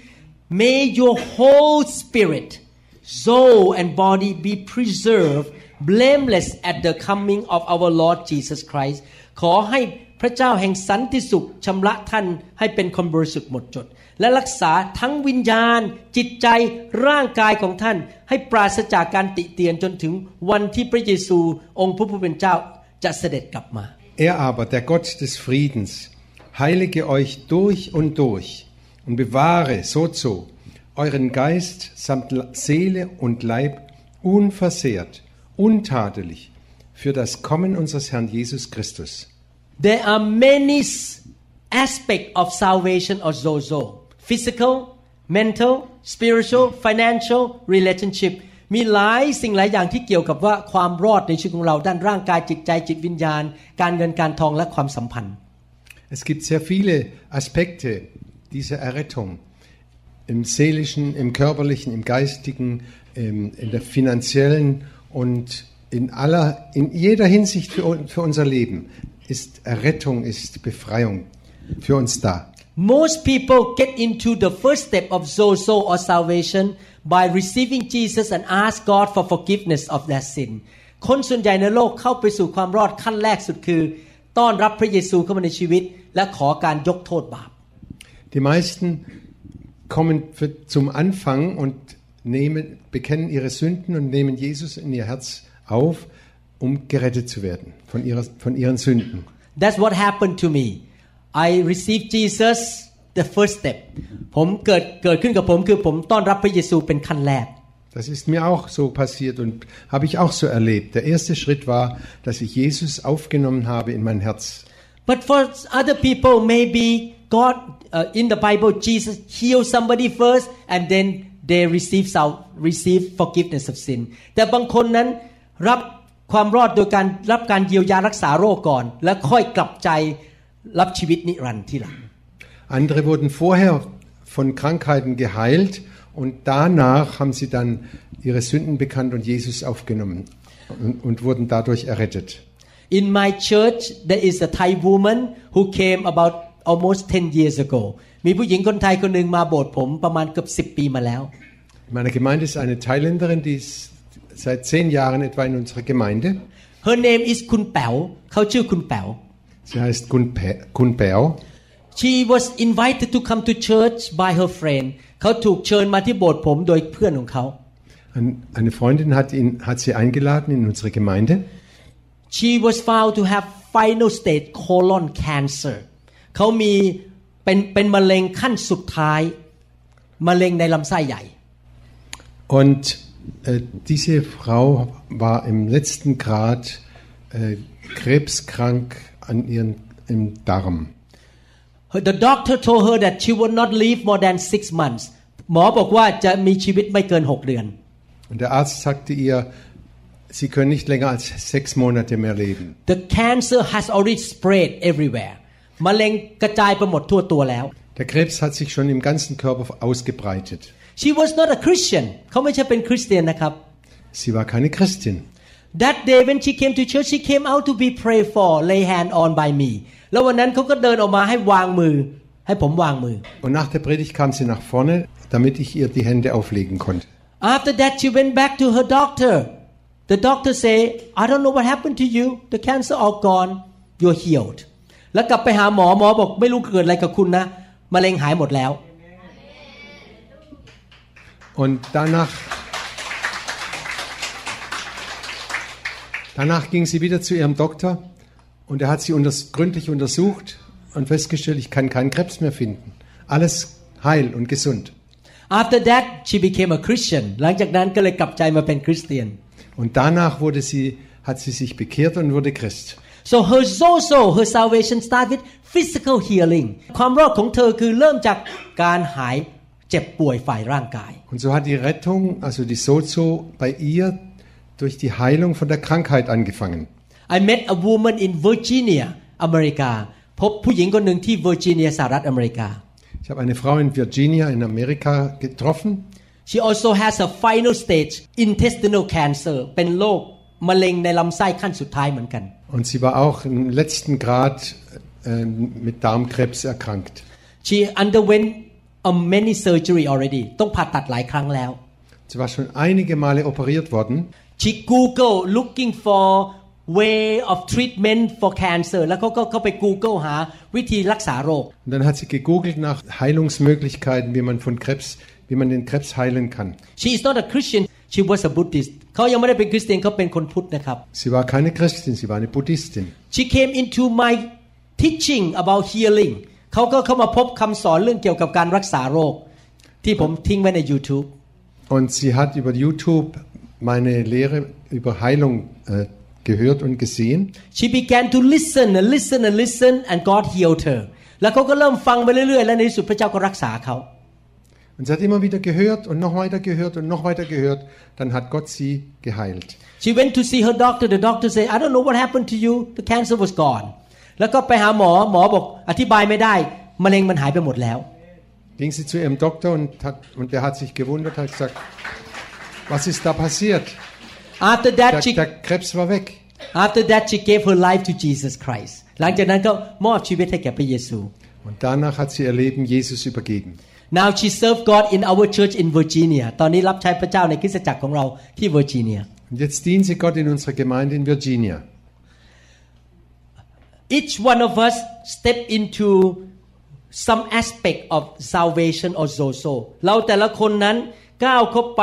May your whole spirit, soul, and body be preserved blameless at the coming of our Lord Jesus Christ. ขอให้พระเจ้าแห่งสันติสุขชำระท่านให้เป็นคนบริสุทธิ์หมดจด และรักษาทั้งวิญญาณ จิตใจร่างกายของท่าน ให้ปราศจากการติเตียนจนถึงวันที่พระเยซูองค์พระผู้เป็นเจ้าจะเสด็จกลับมา Er aber, der Gott des Friedens, heilige euch durch und durch und bewahre, so so, euren Geist samt Seele und Leib unversehrt, untadelig, für das Kommen unseres Herrn Jesus Christus. There are many s- aspects of salvation or zozo physical mental spiritual financial relationship มีหลายสิ่งหลายอย่างที่เกี่ยวกับว่าความรอดในชีวิตของเราด้านร่างกายจิตใจจิตวิญญาณ การเงินการทองและความสัมพันธ์ Es gibt sehr viele Aspekte dieser Errettung. Im seelischen, im körperlichen, im geistigen, im, in der finanziellen und in aller, in jeder Hinsicht für, un- für unser Leben ist Errettung, ist Befreiung für uns da. Most people get into the first step of zozo or salvation by receiving Jesus and ask God for forgiveness of their sin คนส่วนใหญ่ในโลกเข้าไปสู่ความรอดขั้นแรกสุดคือ ต้อนรับพระเยซูเข้ามาในชีวิต และขอการยกโทษบาป Die meisten kommen für, zum Anfang und nehmen, bekennen ihre Sünden und nehmen Jesus in ihr Herz auf, um gerettet zu werden von, ihrer, von ihren Sünden. That's what happened to me I received Jesus the first step ผมเกิดเกิดขึ้นกับผมคือผมต้อนรับพระเยซูเป็นขั้นแรก Das ist mir auch so passiert und habe ich auch so erlebt. Der erste Schritt war, dass ich Jesus aufgenommen habe in mein Herz. But for other people, maybe God uh, in the Bible, Jesus healed somebody first, and then they receive sal- receive forgiveness of sin. แต่บางคนนั้นรับความรอดโดยการรับการเยียวยารักษาโรคก่อน แล้วค่อยกลับใจรับชีวิตนิรันดร์ที่หลัง Andere wurden vorher von Krankheiten geheilt und danach haben sie dann ihre Sünden bekannt und Jesus aufgenommen und, und wurden dadurch errettet. In my church, there is a Thai woman who came about almost 10 years ago. มีผู้หญิงคนไทยคนหนึ่งมาโบสถ์ผมประมาณเกือบ10 ปีมาแล้ว In meiner Gemeinde ist eine Thailänderin, die ist seit zehn Jahren etwa in unserer Gemeinde. Her name is คุณแป๋วเขาชื่อคุณแป๋ว Sie heißt Kun, Pe- Kun Beo. She was invited to come to church by her friend เขาถูกเชิญมาที่โบสถ์ผมโดยเพื่อนของเขา Ein- Eine Freundin hat, ihn, hat sie eingeladen in unsere Gemeinde. She was found to have final stage colon cancer เขามีเป็นเป็นมะเร็งขั้นสุดท้าย มะเร็งในลำไส้ใหญ่ Und äh, diese Frau war im letzten Grad äh, krebskrank an ihren, im Darm. The doctor told her that she would not live more than six months หมอบอกว่าจะมีชีวิตไม่เกิน 6 เดือน Und der Arzt sagte ihr, sie können nicht länger als sechs Monate mehr leben. The cancer has already spread everywhere มะเร็งกระจายไปหมดทั่วตัวแล้ว Der Krebs hat sich schon im ganzen Körper ausgebreitet. She was not a Christian เขาไม่ใช่เป็นคริสเตียนนะครับ Sie war keine Christin. That day when she came to church she came out to be prayed for lay hand on by me แล้ววันนั้นเขาก็เดินออกมาให้วางมือ ให้ผมวางมือ Und nach der Predigt kam sie nach vorne, damit ich ihr die Hände auflegen konnte. After that she went back to her doctor the doctor say I don't know what happened to you the cancer all gone you're healed แล้วกลับไปหาหมอหมอบอกไม่รู้เกิดอะไรกับคุณนะมะเร็งหายหมดแล้ว Und danach, danach ging sie wieder zu ihrem Doktor und er hat sie unters, gründlich untersucht und festgestellt, ich kann keinen Krebs mehr finden. Alles heil und gesund. After that she became a Christian หลังจากนั้นก็เลยกลับใจมาเป็นคริสเตียน Und danach wurde sie, hat sie sich bekehrt und wurde Christ. So her so-so her salvation start with physical healing ความรอดของเธอคือเริ่มจากการหายเจ็บป่วยฝ่ายร่างกาย Und so hat die Rettung, also die Sozo, bei ihr durch die Heilung von der Krankheit angefangen. I met a woman in Virginia อเมริกาพบผู้หญิงคนหนึ่งที่เวอร์จิเนียสหรัฐอเมริกา Ich habe eine Frau in Virginia in Amerika getroffen. She also has a final stage intestinal cancer เป็นโรคมะเร็งในลำไส้ขั้นสุดท้ายเหมือนกัน Und sie war auch im letzten Grad äh, mit Darmkrebs erkrankt. She underwent a many surgery already ต้องผ่าตัดหลายครั้งแล้ว Sie war schon einige Male operiert worden. She Google looking for way of treatment for cancer แล้วเขาก็เข้าไป Google หาวิธีรักษาโรค Und dann hat sie gegoogelt nach Heilungsmöglichkeiten, wie man von Krebs, wie man den Krebs heilen kann. She is not a Christian she was a Buddhist เขายังไม่ได้เป็นคริสเตียนเขาเป็นคนพุทธนะครับ Sie war keine Christin, sie war eine Buddhistin. She came into my teaching about healing เขาก็เข้ามาพบคำสอนเรื่องเกี่ยวกับการรักษาโรค ที่ผมทิ้งไว้ใน YouTube Und sie hat über YouTube meine Lehre über Heilung äh, gehört und gesehen. She began to listen and listen and listen and God healed her แล้วเขาก็เริ่มฟังไปเรื่อยๆ และในที่สุดพระเจ้าก็รักษาเขา Und sie hat immer wieder gehört und noch weiter gehört und noch weiter gehört. Dann hat Gott sie geheilt. She went to see her doctor the doctor said I don't know what happened to you the cancer was gone แล้วก็ไปหาหมอหมอบอกอธิบายไม่ได้มะเร็งมันหายไปหมดแล้ว Ging sie zu ihrem Doktor und, hat, und der hat sich gewundert, hat gesagt, was ist da passiert? After Der, that she der Krebs war weg. after that she gave her life to Jesus Christ หลังจากนั้นก็มอบชีวิตให้แก่พระเยซู Und danach hat sie ihr Leben Jesus übergeben. Now she served God in our church in Virginia ตอนนี้รับใช้พระเจ้าในคริสตจักรของเราที่เวอร์จิเนีย Und jetzt dient sie Gott in unserer Gemeinde in Virginia. each one of us step into some aspect of salvation or so-so เราแต่ละคนนั้นก้าวเข้าไป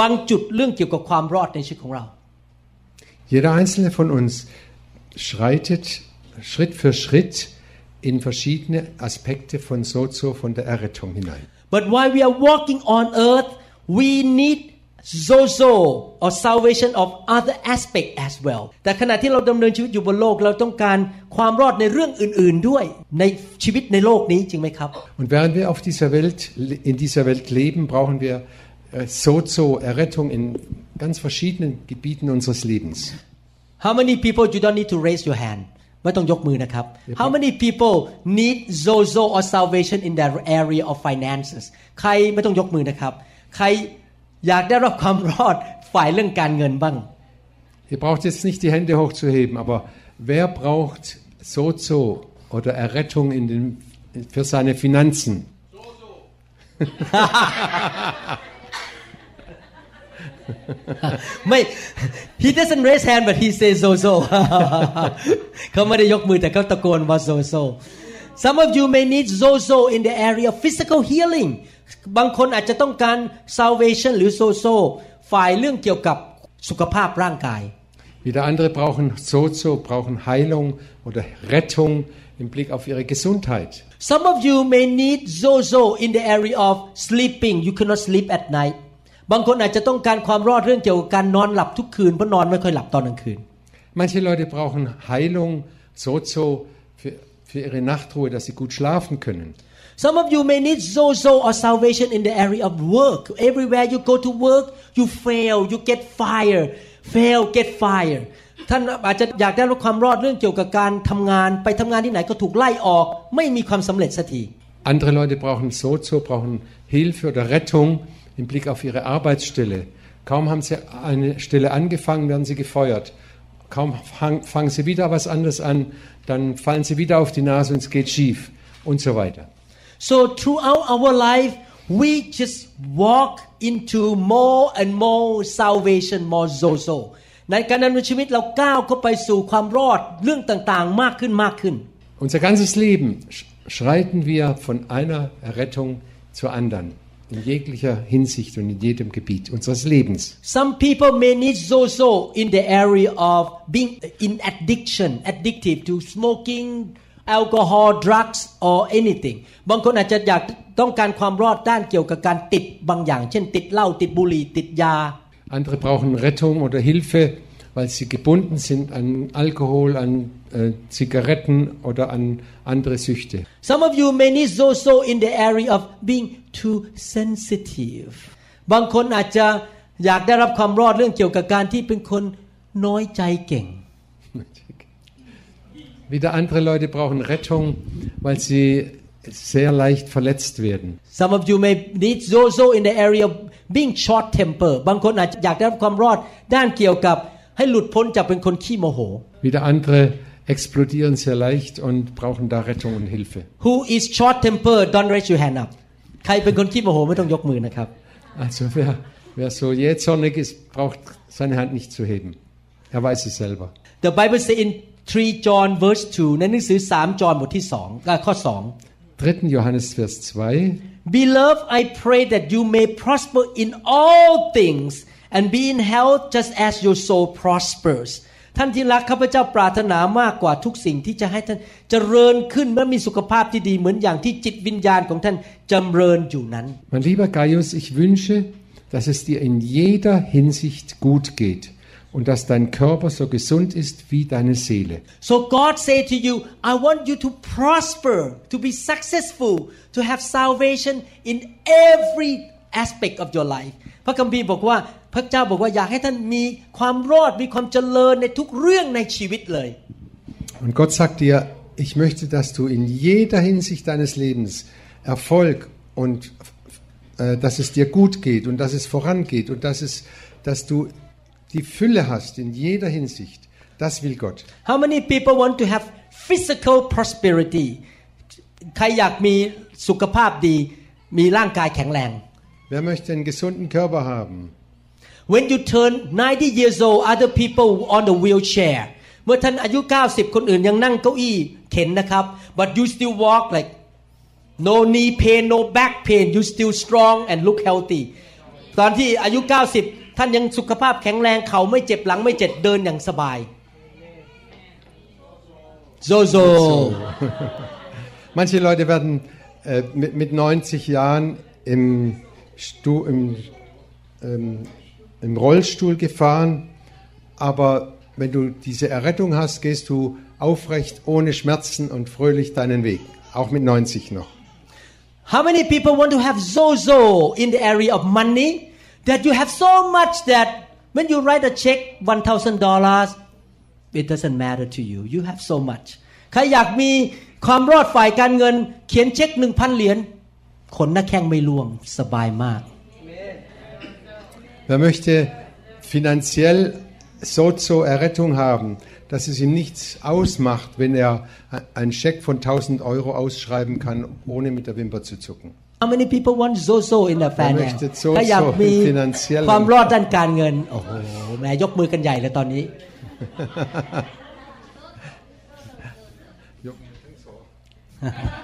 บางจุดเรื่องเกี่ยวกับความรอดในชีวิตของเรา Jeder einzelne von uns schreitet Schritt für Schritt in verschiedene Aspekte von Sozo, von der Errettung hinein. but while we are walking on earth we need so-so or salvation of other aspect as well แต่ขณะที่เราดำเนินชีวิตอยู่บนโลก เราต้องการความรอดในเรื่องอื่น ๆ ด้วย ในชีวิตในโลกนี้จริงไหมครับ Und während wir auf dieser Welt, in dieser Welt leben, brauchen wir äh, Sozo, Errettung in ganz verschiedenen Gebieten unseres Lebens. How many people you don't need to raise your hand ไม่ต้องยกมือนะครับ How many people need zozo or salvation in their area of finances ใครไม่ต้องยกมือนะครับ ใครอยากได้รับความรอดฝ่ายเรื่องการเงินบ้าง <laughs> Ihr braucht jetzt nicht die Hände hochzuheben, aber wer braucht Sozo oder Errettung in den, für seine Finanzen? Sozo <laughs> <laughs> <laughs> ไม่ he doesn't raise hand but he says zozo <laughs> เขาไม่ได้ยกมือแต่เขาตะโกนว่า zozo some of you may need zozo in the area of physical healing บางคนอาจจะต้องการ salvation หรือ zozo ฝ่ายเรื่องเกี่ยวกับสุขภาพร่างกาย Wieder andere brauchen Sozo, brauchen Heilung oder Rettung im Blick auf ihre Gesundheit. Some of you may need zozo in the area of sleeping you cannot sleep at night บางคนอาจจะต้องการความรอดเรื่องเกี่ยวกับการนอนหลับทุกคืนเพราะนอนไม่ค่อยหลับตอนกลางคืน Manche Leute brauchen Heilung, Sozo für, für ihre Nachtruhe, dass sie gut schlafen können. Some of you may need zozo or salvation in the area of work. Everywhere you go to work, you fail, you get fire, fail, get fire. ท่านอาจจะอยากได้รับความรอดเรื่องเกี่ยวกับการทำงานไปทำงานที่ไหนก็ถูกไล่ออกไม่มีความสำเร็จสักที Andere Leute brauchen Sozo, brauchen Hilfe oder Rettung im Blick auf ihre Arbeitsstelle. Kaum haben sie eine Stelle angefangen, werden sie gefeuert. Kaum fang, fangen sie wieder was anderes an, dann fallen sie wieder auf die Nase und es geht schief und so weiter. So throughout our life, we just walk into more and more salvation, more zozo. ในการดำเนินชีวิตเราก้าวเข้าไปสู่ความรอดเรื่องต่างๆ มากขึ้นมากขึ้น Unser ganzes Leben sch- schreiten wir von einer Errettung zur anderen, in jeglicher Hinsicht und in jedem Gebiet unseres Lebens. Some people may need zozo in the area of being in addiction, addictive to smoking, alcohol, drugs or anything บางคนอาจจะอยากต้องการความรอดด้านเกี่ยวกับการติดบางอย่าง เช่นติดเหล้าติดบุหรี่ติดยา Andere brauchen Rettung oder Hilfe, weil sie gebunden sind an Alkohol, an äh, Zigaretten oder an andere Süchte. Some of you may need zozo in the area of being too sensitive บางคนอาจจะอยากได้รับความรอดเรื่องเกี่ยวกับการที่เป็นคนน้อยใจเก่ง <laughs> Wieder andere Leute brauchen Rettung, weil sie sehr leicht verletzt werden. Some of you may need zozo in the area of being short temper บางคนอาจจะอยากได้รับความรอด ด้านเกี่ยวกับให้หลุดพ้นจากเป็นคนขี้โมโห Wieder andere explodieren sehr leicht und brauchen da Rettung und Hilfe. Who is short temper don't raise your hand up ใครเป็นคนขี้โมโหไม่ต้องยกมือนะครับ Also wer, wer so jähzornig ist, braucht seine Hand nicht zu heben. Er weiß es selber. The Bible say in 3 John verse 2 ในหนังสือ3จอห์นบทที่2อ่ะข้อ 2 3. Johannes Vers 2. Beloved, I pray that you may prosper in all things and be in health just as your soul prospers. ท่านที่รักข้าพเจ้าปรารถนามากกว่าทุกสิ่งที่จะให้ท่านเจริญขึ้นและมีสุขภาพที่ดีเหมือนอย่างที่จิตวิญญาณของท่านจำเริญอยู่นั้น Mein lieber Gaius, ich wünsche, dass es dir in jeder Hinsicht gut geht und dass dein Körper so gesund ist wie deine Seele. So God say to you, I want you to prosper, to be successful, to have salvation in every aspect of your life. พระคัมภีร์บอกว่า พระเจ้าบอกว่าอยากให้ท่านมีความรอดมีความเจริญในทุกเรื่องในชีวิตเลย Und Gott sagt dir, ich möchte, dass du in jeder Hinsicht deines Lebens Erfolg und äh, dass es dir gut geht und dass es vorangeht und dass, es, dass du die Fülle hast in jeder Hinsicht. Das will Gott. How many people want to have physical prosperity ใครอยากมีสุขภาพดี มีร่างกายแข็งแรง Wer möchte einen gesunden Körper haben? When you turn 90 years old other people on the wheelchair เมื่อท่านอายุ 90 คนอื่นยังนั่งเก้าอี้เข็นนะครับ but you still walk like no knee pain no back pain you still strong and look healthy ตอนที่อายุ 90 ท่านยังสุขภาพแข็งแรงเขาไม่เจ็บหลังไม่เจ็บเดินอย่างสบาย Zozo Manche Leute werden äh, mit, mit 90 Jahren im, Stu, im, ähm, im Rollstuhl gefahren, aber wenn du diese Errettung hast, gehst du aufrecht, ohne Schmerzen und fröhlich deinen Weg, auch mit 90 noch. How many people want to have Zozo in the area of money that you have so much that when you write a check $1,000 it doesn't matter to you you have so much ใครอยากมีความรอดฝ่ายการเงิน เขียนเช็คหนึ่งพันเหรียญขนหน้าแข้งไม่ล่วงสบายมาก Wer möchte finanziell Sozo Errettung haben, dass es ihm nichts ausmacht, wenn er einen Scheck von 1000 Euro ausschreiben kann, ohne mit der Wimper zu zucken. How many people want Zozo in the family möchte Zozo ถ้าอยากมี finanziell ความรอดด้านการเงิน โอ้โหแหม่ยกมือกันใหญ่เลยตอนนี้ <laughs> <laughs>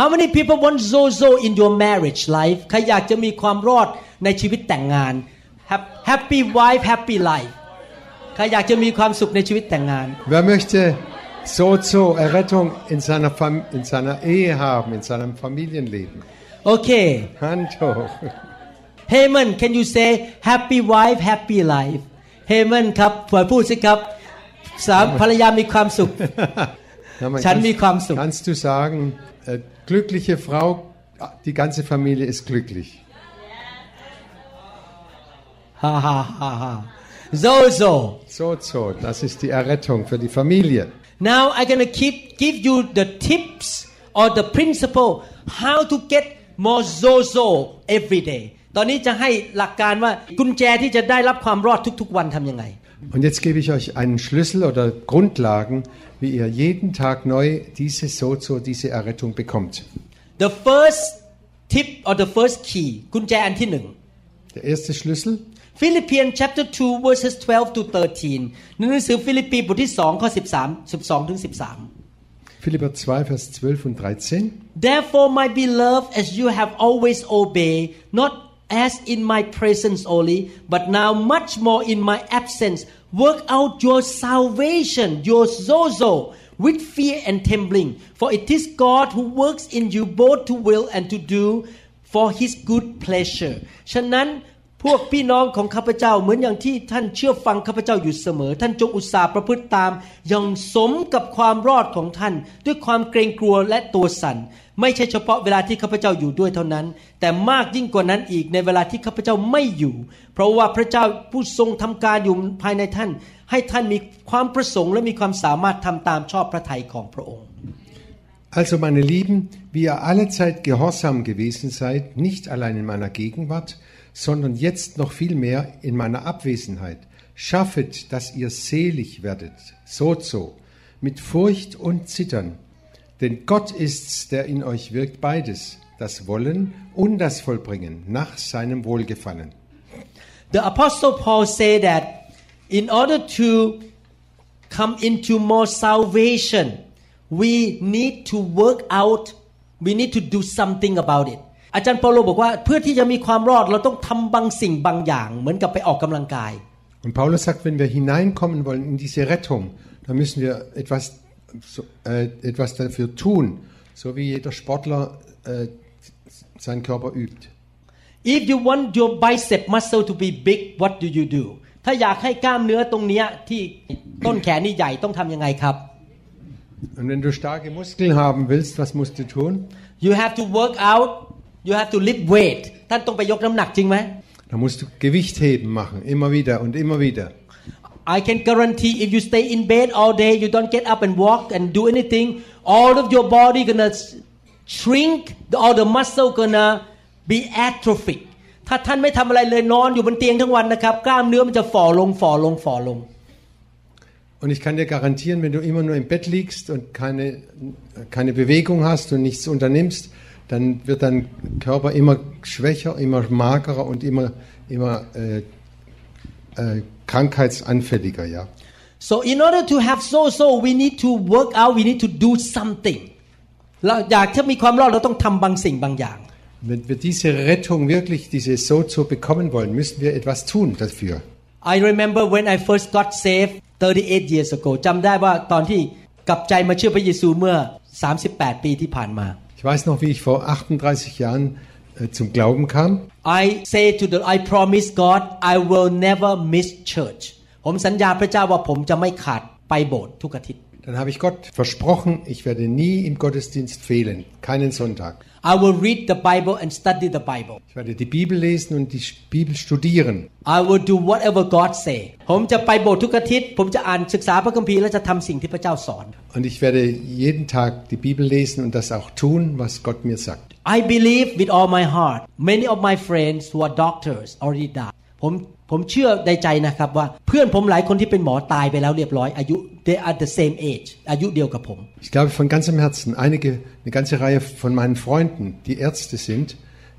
How many people want Zozo in your marriage life ใครอยากจะมีความรอดในชีวิตแต่งงาน Hap- Happy wife happy life ใครอยากจะมีความสุขในชีวิตแต่งงาน Wer möchte Sozo Errettung in seiner, Fam in seiner Ehe haben, in seinem Familienleben? โอเค Hand hoch. Haman can you say happy wife happy life Haman ครับเผื่อพูดสิครับ สามภรรยามีความสุข Ja, man Chan kannst- mi kwam so. <laughs> Kannst du sagen, äh, glückliche Frau, die ganze Familie ist glücklich. ฮ่าฮ่าฮ่าฮ่า Zozo Sozo, das ist die Errettung für die Familie. now I'm gonna keep give you the tips or the principle how to get more Zozo every day ตอนนี้จะให้หลักการว่ากุญแจที่จะได้รับความรอดทุกๆ วันทำยังไง Und jetzt gebe ich euch einen Schlüssel oder Grundlagen, wie ihr jeden Tag neu diese Sozo, diese Errettung bekommt. The first tip or the first key กุญแจอันที่หนึ่ง Der erste Schlüssel, Philippians chapter 2 verses 12 to 13ในหนังสือฟิลิปปีบทที่2ข้อ13 12ถึง13 Philipper 2, Vers 12 und 13. Therefore, my beloved, as you have always obeyed, not as in my presence only, but now much more in my absence, work out your salvation, your zozo, with fear and trembling. For it is God who works in you both to will and to do for his good pleasure. ฉะนั้น พวกพี่น้องของข้าพเจ้าเหมือนอย่างที่ท่านเชื่อฟังข้าพเจ้าอยู่เสมอ ท่านจงอุตสาห์ประพฤติตามอย่างสมกับความรอดของท่าน ด้วยความเกรงกลัวและตัวสั่นไม่ใช่เฉพาะเวลาที่ข้าพเจ้าอยู่ด้วยเท่านั้น แต่มากยิ่งกว่านั้นอีกในเวลาที่ข้าพเจ้าไม่อยู่ เพราะว่าพระเจ้าผู้ทรงทำการอยู่ภายในท่าน ให้ท่านมีความประสงค์และมีความสามารถทำตามชอบพระทัยของพระองค์ Also, meine Lieben, wie ihr alle Zeit gehorsam gewesen seid, nicht allein in meiner Gegenwart, sondern jetzt noch viel mehr in meiner Abwesenheit, schaffet, dass ihr selig werdet, so so, mit Furcht und Zittern. Denn Gott ist's, der in euch wirkt beides, das Wollen und das Vollbringen nach seinem Wohlgefallen. The Apostle Paul said that in order to come into more salvation, we need to work out, we need to do something about it. อาจารย์เปาโลบอกว่าเพื่อที่จะมีความรอดเราต้องทำบางสิ่งบางอย่าง เหมือนกับไปออกกำลังกาย Und Paulus sagt, wenn wir hineinkommen wollen in diese Rettung, dann müssen wir etwas, so, äh, etwas dafür tun, so wie jeder Sportler äh, seinen Körper übt. If you want your bicep muscle to be big what do you do ถ้าอยากให้กล้ามเนื้อตรงเนี้ยที่ต้นแขนนี่ใหญ่ต้องทำยังไงครับ Und wenn du starke Muskeln haben willst, was musst du tun? You have to work out you have to lift weight ท่านต้องไปยกน้ำหนักจริงไหม Da musst du Gewichtheben machen, immer wieder und immer wieder. I can guarantee if you stay in bed all day you don't get up and walk and do anything all of your body gonna shrink all the muscle gonna be atrophic ถ้าท่านไม่ทำอะไรเลยนอนอยู่บนเตียงทั้งวันนะครับ กล้ามเนื้อมันจะฝ่อลงฝ่อลงฝ่อลง Und ich kann dir garantieren, wenn du immer nur im Bett liegst und keine, keine Bewegung hast und nichts unternimmst, dann wird dein Körper immer schwächer, immer magerer und immer, immer äh, äh, krankheitsanfälliger. Ja. so in order to have so so we need to work out we need to do something เราอยากจะมีความรอดเราต้องทำบางสิ่งบางอย่าง Wenn wir diese Rettung wirklich, diese Sozo bekommen wollen, müssen wir etwas tun dafür. I remember when I first got saved 38 years ago จำได้ว่าตอนที่กลับใจมาเชื่อพระเยซูเมื่อ 38 ปีที่ผ่านมา Ich weiß noch, wie ich vor 38 Jahren äh, zum Glauben kam. I say to the I promise God I will never miss church ผมสัญญาพระเจ้าว่าผมจะไม่ขาดไปโบสถ์ทุกอาทิตย์ Dann habe ich Gott versprochen, ich werde nie im Gottesdienst fehlen, keinen Sonntag. I will read the Bible and study the Bible Ich werde die Bibel lesen und die Bibel studieren. I will do whatever God say ผมจะไปโบสถ์ทุกอาทิตย์ ผมจะอ่านศึกษาพระคัมภีร์และจะทำสิ่งที่พระเจ้าสอน Und ich werde jeden Tag die Bibel lesen und das auch tun, was Gott mir sagt. I believe with all my heart many of my friends who are doctors already died ผมผมเชื่อในใจนะครับว่าเพื่อนผมหลายคนที่เป็นหมอตายไปแล้วเรียบร้อยอายุ they are the same age อายุเดียวกับผม Ich glaube von ganzem Herzen, einige, eine ganze Reihe von meinen Freunden, die Ärzte sind,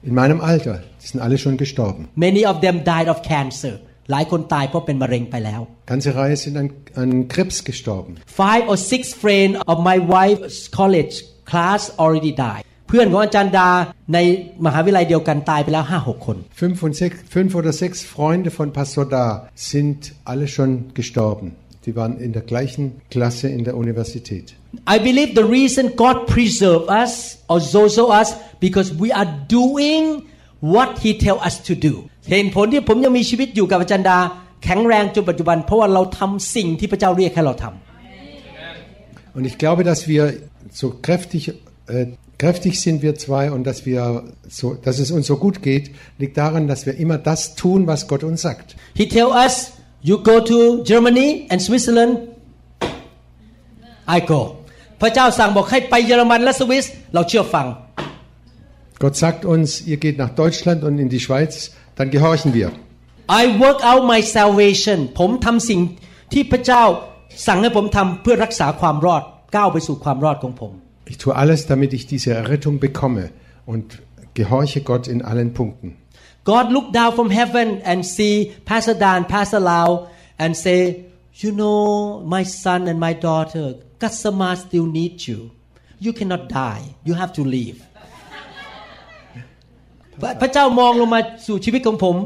in meinem Alter, die sind alle schon gestorben. many of them died of cancer หลายคนตายเพราะเป็นมะเร็งไปแล้ว Ganze Reihe sind an, an Krebs gestorben. five or six friends of my wife's college class already died เพื่อนของอาจารย์ดาในมหาวิทยาลัยเดียวกันตายไปแล้วห้าหกคน Fünf, und sechs, fünf oder sechs Freunde von Pastor Da sind alle schon gestorben. Die waren in der gleichen Klasse in der Universität. I believe the reason God preserve us or zozo us because we are doing what He tell us to do เห็นผลที่ผมยังมีชีวิตอยู่กับอาจารย์ดา แข็งแรงจนปัจจุบัน เพราะว่าเราทำสิ่งที่พระเจ้าเรียกให้เราทำ Und ich glaube, dass wir so kräftig, äh, kräftig sind wir zwei und dass wir so, dass es uns so gut geht, liegt daran, dass wir immer das tun, was Gott uns sagt. He tell us you go to Germany and Switzerland I go พระเจ้าสั่งบอกให้ไปเยอรมันและสวิสเราเชื่อฟัง Gott sagt uns, ihr geht nach Deutschland und in die Schweiz, dann gehorchen wir. I work out my salvation ผมทำสิ่งที่พระเจ้าสั่งให้ผมทำเพื่อรักษาความรอดก้าวไปสู่ความรอดของผม Ich tue alles, damit ich diese Errettung bekomme und gehorche Gott in allen Punkten. God look down from heaven and see Pastor Dan Pastor Lau and say you know my son and my daughter Kasama still need you you cannot die you have to leave พระพระเจ้ามองลงมาสู่ชีวิตของผม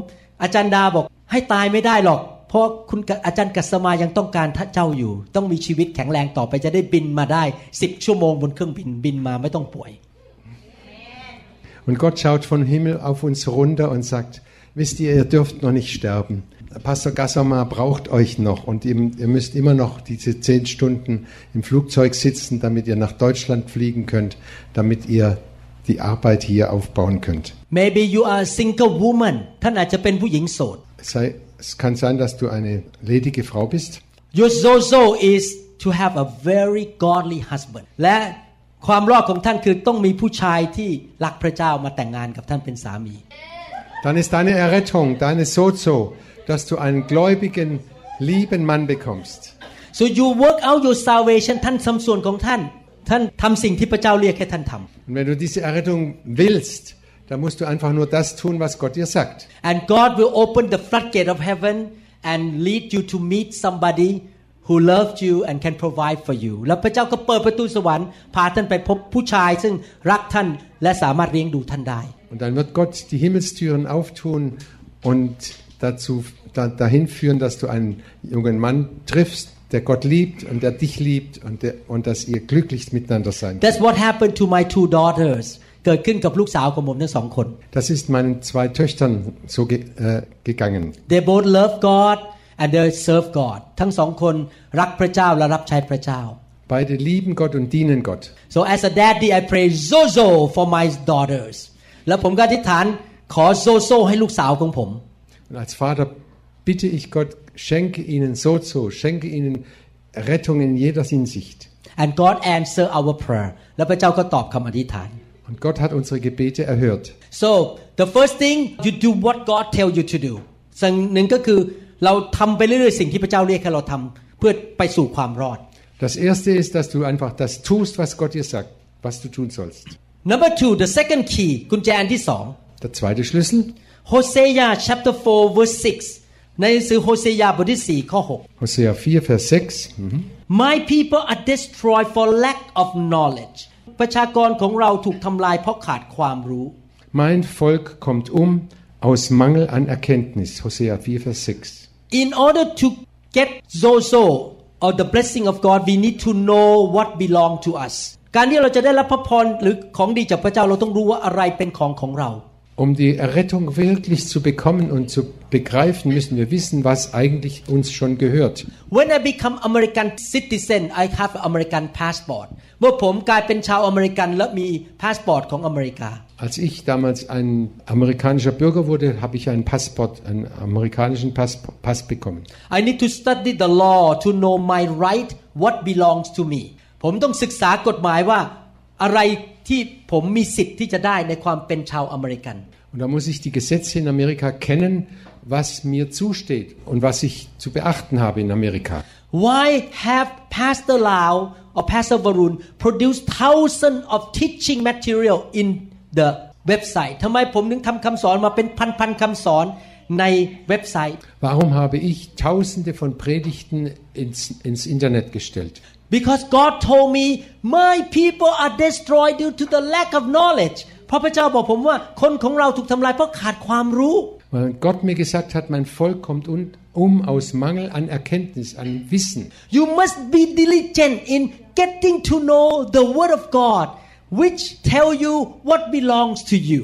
อาจารย์ดาบอกให้ตายไม่ได้หรอก เพราะคุณอาจารย์กัสมายังต้องการท่าเจ้าอยู่ ต้องมีชีวิตแข็งแรงต่อไปจะได้บินมาได้สิบชั่วโมงบนเครื่องบินบินมาไม่ต้องป่วย Und Gott schaut vom Himmel auf uns runter und sagt, wisst ihr, ihr dürft noch nicht sterben. Pastor Gassama braucht euch noch und ihr, ihr müsst immer noch diese zehn Stunden im Flugzeug sitzen, damit ihr nach Deutschland fliegen könnt, damit ihr die Arbeit hier aufbauen könnt. Maybe you are a single woman ท่านอาจจะเป็นผู้หญิงโสด Es, sei, es kann sein, dass du eine ledige Frau bist. Your zozo is to have a very godly husband และ ความรอดของท่านคือต้องมีผู้ชายที่รักพระเจ้ามาแต่งงานกับท่านเป็นสามี Dann ist deine Errettung, deine Sozo, dass du einen gläubigen, lieben Mann bekommst. so you work out your salvation ท่านทำส่วนของท่าน ท่านทำสิ่งที่พระเจ้าเรียกให้ท่านท Und wenn du diese Errettung willst, dann musst du einfach nur das tun, was Gott dir sagt. ำ and God will open the floodgate of heaven and lead you to meet somebody who loved you and can provide for you แล้วพระเจ้าก็เปิดประตูสวรรค์พาท่านไปพบผู้ชายซึ่งรักท่านและสามารถเลี้ยงดูท่านได้ Und dann wird Gott die Himmelstüren auftun und dazu, da, dahin führen, dass du einen jungen Mann triffst, der Gott liebt und der dich liebt und, der, und dass ihr glücklich miteinander sein könnt. That's what happened to my two daughters เกิดขึ้นกับลูกสาวของผมทั้งสองคน Das ist meinen zwei Töchtern so ge, äh, gegangen. They both love God and they serve God ทั้งสองคนรักพระเจ้าและรับใช้พระเจ้า Beide lieben Gott und dienen Gott. so as a daddy I pray Zozo for my daughters แล้วผมก็อธิษฐานขอโซโซให้ลูกสาวของผม Und als Vater bitte ich Gott, schenke ihnen Sozo, schenke ihnen Rettung in jeder Hinsicht. and God answer our prayer แล้วพระเจ้าก็ตอบคำอธิษฐาน Und Gott hat unsere Gebete erhört. so the first thing you do what God tell you to do สิ่งหนึ่งก็คือ เราทำไปเรื่อยๆสิ่งที่พระเจ้าเรียกให้เราทำเพื่อไปสู่ความรอด Das erste ist, dass du einfach das tust, was Gott dir sagt, was du tun sollst. number two the second key กุญแจอันที่สอง Der zweite Schlüssel, Hosea chapter 4 verse 6 ในหนังสือโฮเซยาบทที่4ข้อ Hosea 4, Vers 6. Mhm. 6 My people are destroyed for lack of knowledge ประชากรของเราถูกทำลายเพราะขาดความรู้ Mein Volk kommt um aus Mangel an Erkenntnis. Hosea 4, Vers 6. In order to get zozo or the blessing of God we need to know what belong to us การที่เราจะได้รับพระพรหรือของดีจากพระเจ้าเราต้องรู้ว่าอะไรเป็นของของเรา Um die Errettung wirklich zu bekommen und zu begreifen, müssen wir wissen, was eigentlich uns schon gehört. When I become American citizen I have an American passport เมื่อผมกลายเป็นชาวอเมริกันและมีพาสปอร์ตของอเมริกา Als ich damals ein amerikanischer Bürger wurde, habe ich einen Passport, einen amerikanischen Pass, Pass bekommen. I need to study the law to know my right what belongs to me ผมต้องศึกษากฎหมายว่า อะไร ที่ผมมีสิทธิ์ที่จะได้ในความเป็นชาวอเมริกัน Und da muss ich die Gesetze in Amerika kennen, was mir zusteht und was ich zu beachten habe in Amerika. Why have Pastor Lau or Pastor Varun produced thousands of teaching material in the website ทำไมผมถึงทำคำสอนมาเป็นพันๆคำสอนในเว็บไซต์ Warum habe ich Tausende von Predigten ins, ins Internet gestellt? Because God told me my people are destroyed due to the lack of knowledge เพราะพระเจ้าบอกผมว่าคนของเราถูกทำลายเพราะขาดความรู้ Weil Gott mir gesagt hat, mein Volk kommt un- um aus Mangel an Erkenntnis, an Wissen. You must be diligent in getting to know the word of God which tell you what belongs to you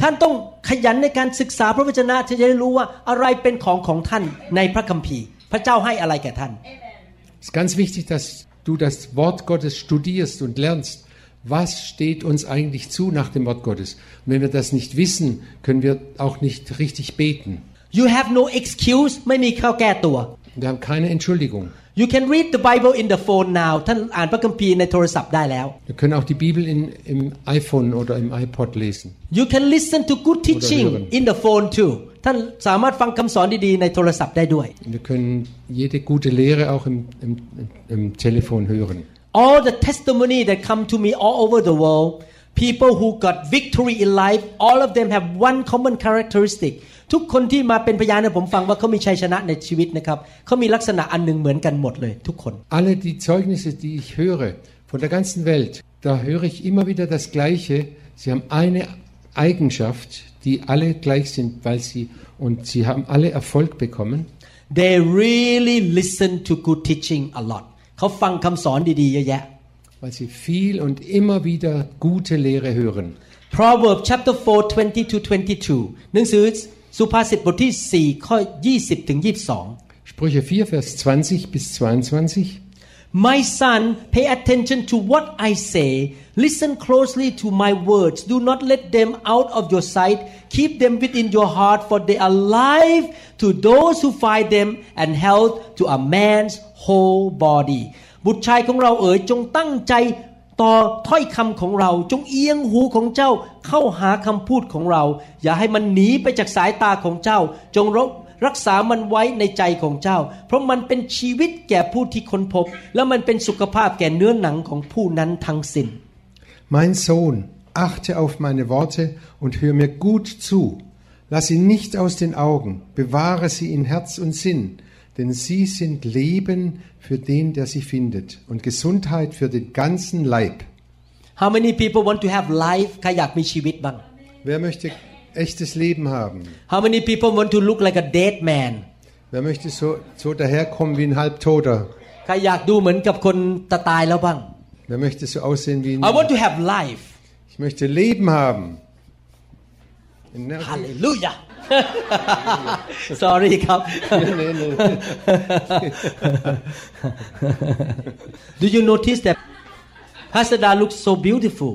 ท่านต้องขยันในการศึกษาพระวจนะที่จะได้รู้ว่าอะไรเป็นของของท่านในพระคัมภีร์ พระเจ้าให้อะไรแก่ท่าน Es ist ganz wichtig, dass du das Wort Gottes studierst und lernst. Was steht uns eigentlich zu nach dem Wort Gottes? Und wenn wir das nicht wissen, können wir auch nicht richtig beten. You have no excuse ไม่มีข้อแก้ตัว Wir haben keine Entschuldigung. You can read the Bible in the phone now ท่านอ่านพระคัมภีร์ในโทรศัพท์ได้แล้ว Wir können auch die Bibel in, im iPhone oder im iPod lesen. You can listen to good teaching hören. in the phone too ท่านสามารถฟังคำสอนดีๆในโทรศัพท์ได้ด้วย Wir können jede gute Lehre auch im, im, im Telefon hören. all the testimony that come to me all over the world people who got victory in life all of them have one common characteristic ทุกคนที่มาเป็นพยานให้ผมฟังว่าเขามีชัยชนะในชีวิตนะครับเขามีลักษณะอันหนึ่งเหมือนกันหมดเลยทุกคน Alle die Zeugnisse, die ich höre von der ganzen Welt, da höre ich immer wieder das Gleiche. Sie haben eine Eigenschaft, die alle gleich sind, weil sie und sie haben alle Erfolg bekommen. they really listen to good teaching a lot เขาฟังคำสอนดีๆเยอะแยะ weil sie viel und immer wieder gute Lehre hören. Proverbs chapter 4 20 to 22 หนังสือสุภาษิตบทที่ 4 ข้อ 20 ถึง 22 Sprüche 4, Vers 20 bis 22. My son, pay attention to what I say. Listen closely to my words. Do not let them out of your sight. Keep them within your heart, for they are life to those who find them and health to a man's whole body. บุตรชายของเราเอ๋ยจงตั้งใจต่อถ้อยคำของเรา จงเอียงหูของเจ้าเข้าหาคำพูดของเรา อย่าให้มันหนีไปจากสายตาของเจ้า จงรบ รักษามันไว้ในใจของเจ้า เพราะมันเป็นชีวิตแก่ผู้ที่ค้นพบ และมันเป็นสุขภาพแก่เนื้อหนังของผู้นั้นทั้งสิ้น Mein Sohn, achte auf meine Worte und hör mir gut zu. Lass sie nicht aus den Augen, bewahre sie in Herz und Sinn, denn sie sind Leben für den, der sie findet, und Gesundheit für den ganzen Leib. How many people want to have life ใครอยากมีชีวิตบ้าง Wer möchte echtes Leben haben? How many people want to look like a dead man Wer möchte so, so daherkommen wie ein Halbtoter? ใครอยากดูเหมือนกับคนตะตายแล้วบ้าง Wer möchte so aussehen wie I want ein... to have life Ich möchte Leben haben. Energie. Hallelujah <laughs> sorry ครับ Nee, nee. <laughs> Do you notice that Pastor Da looks so beautiful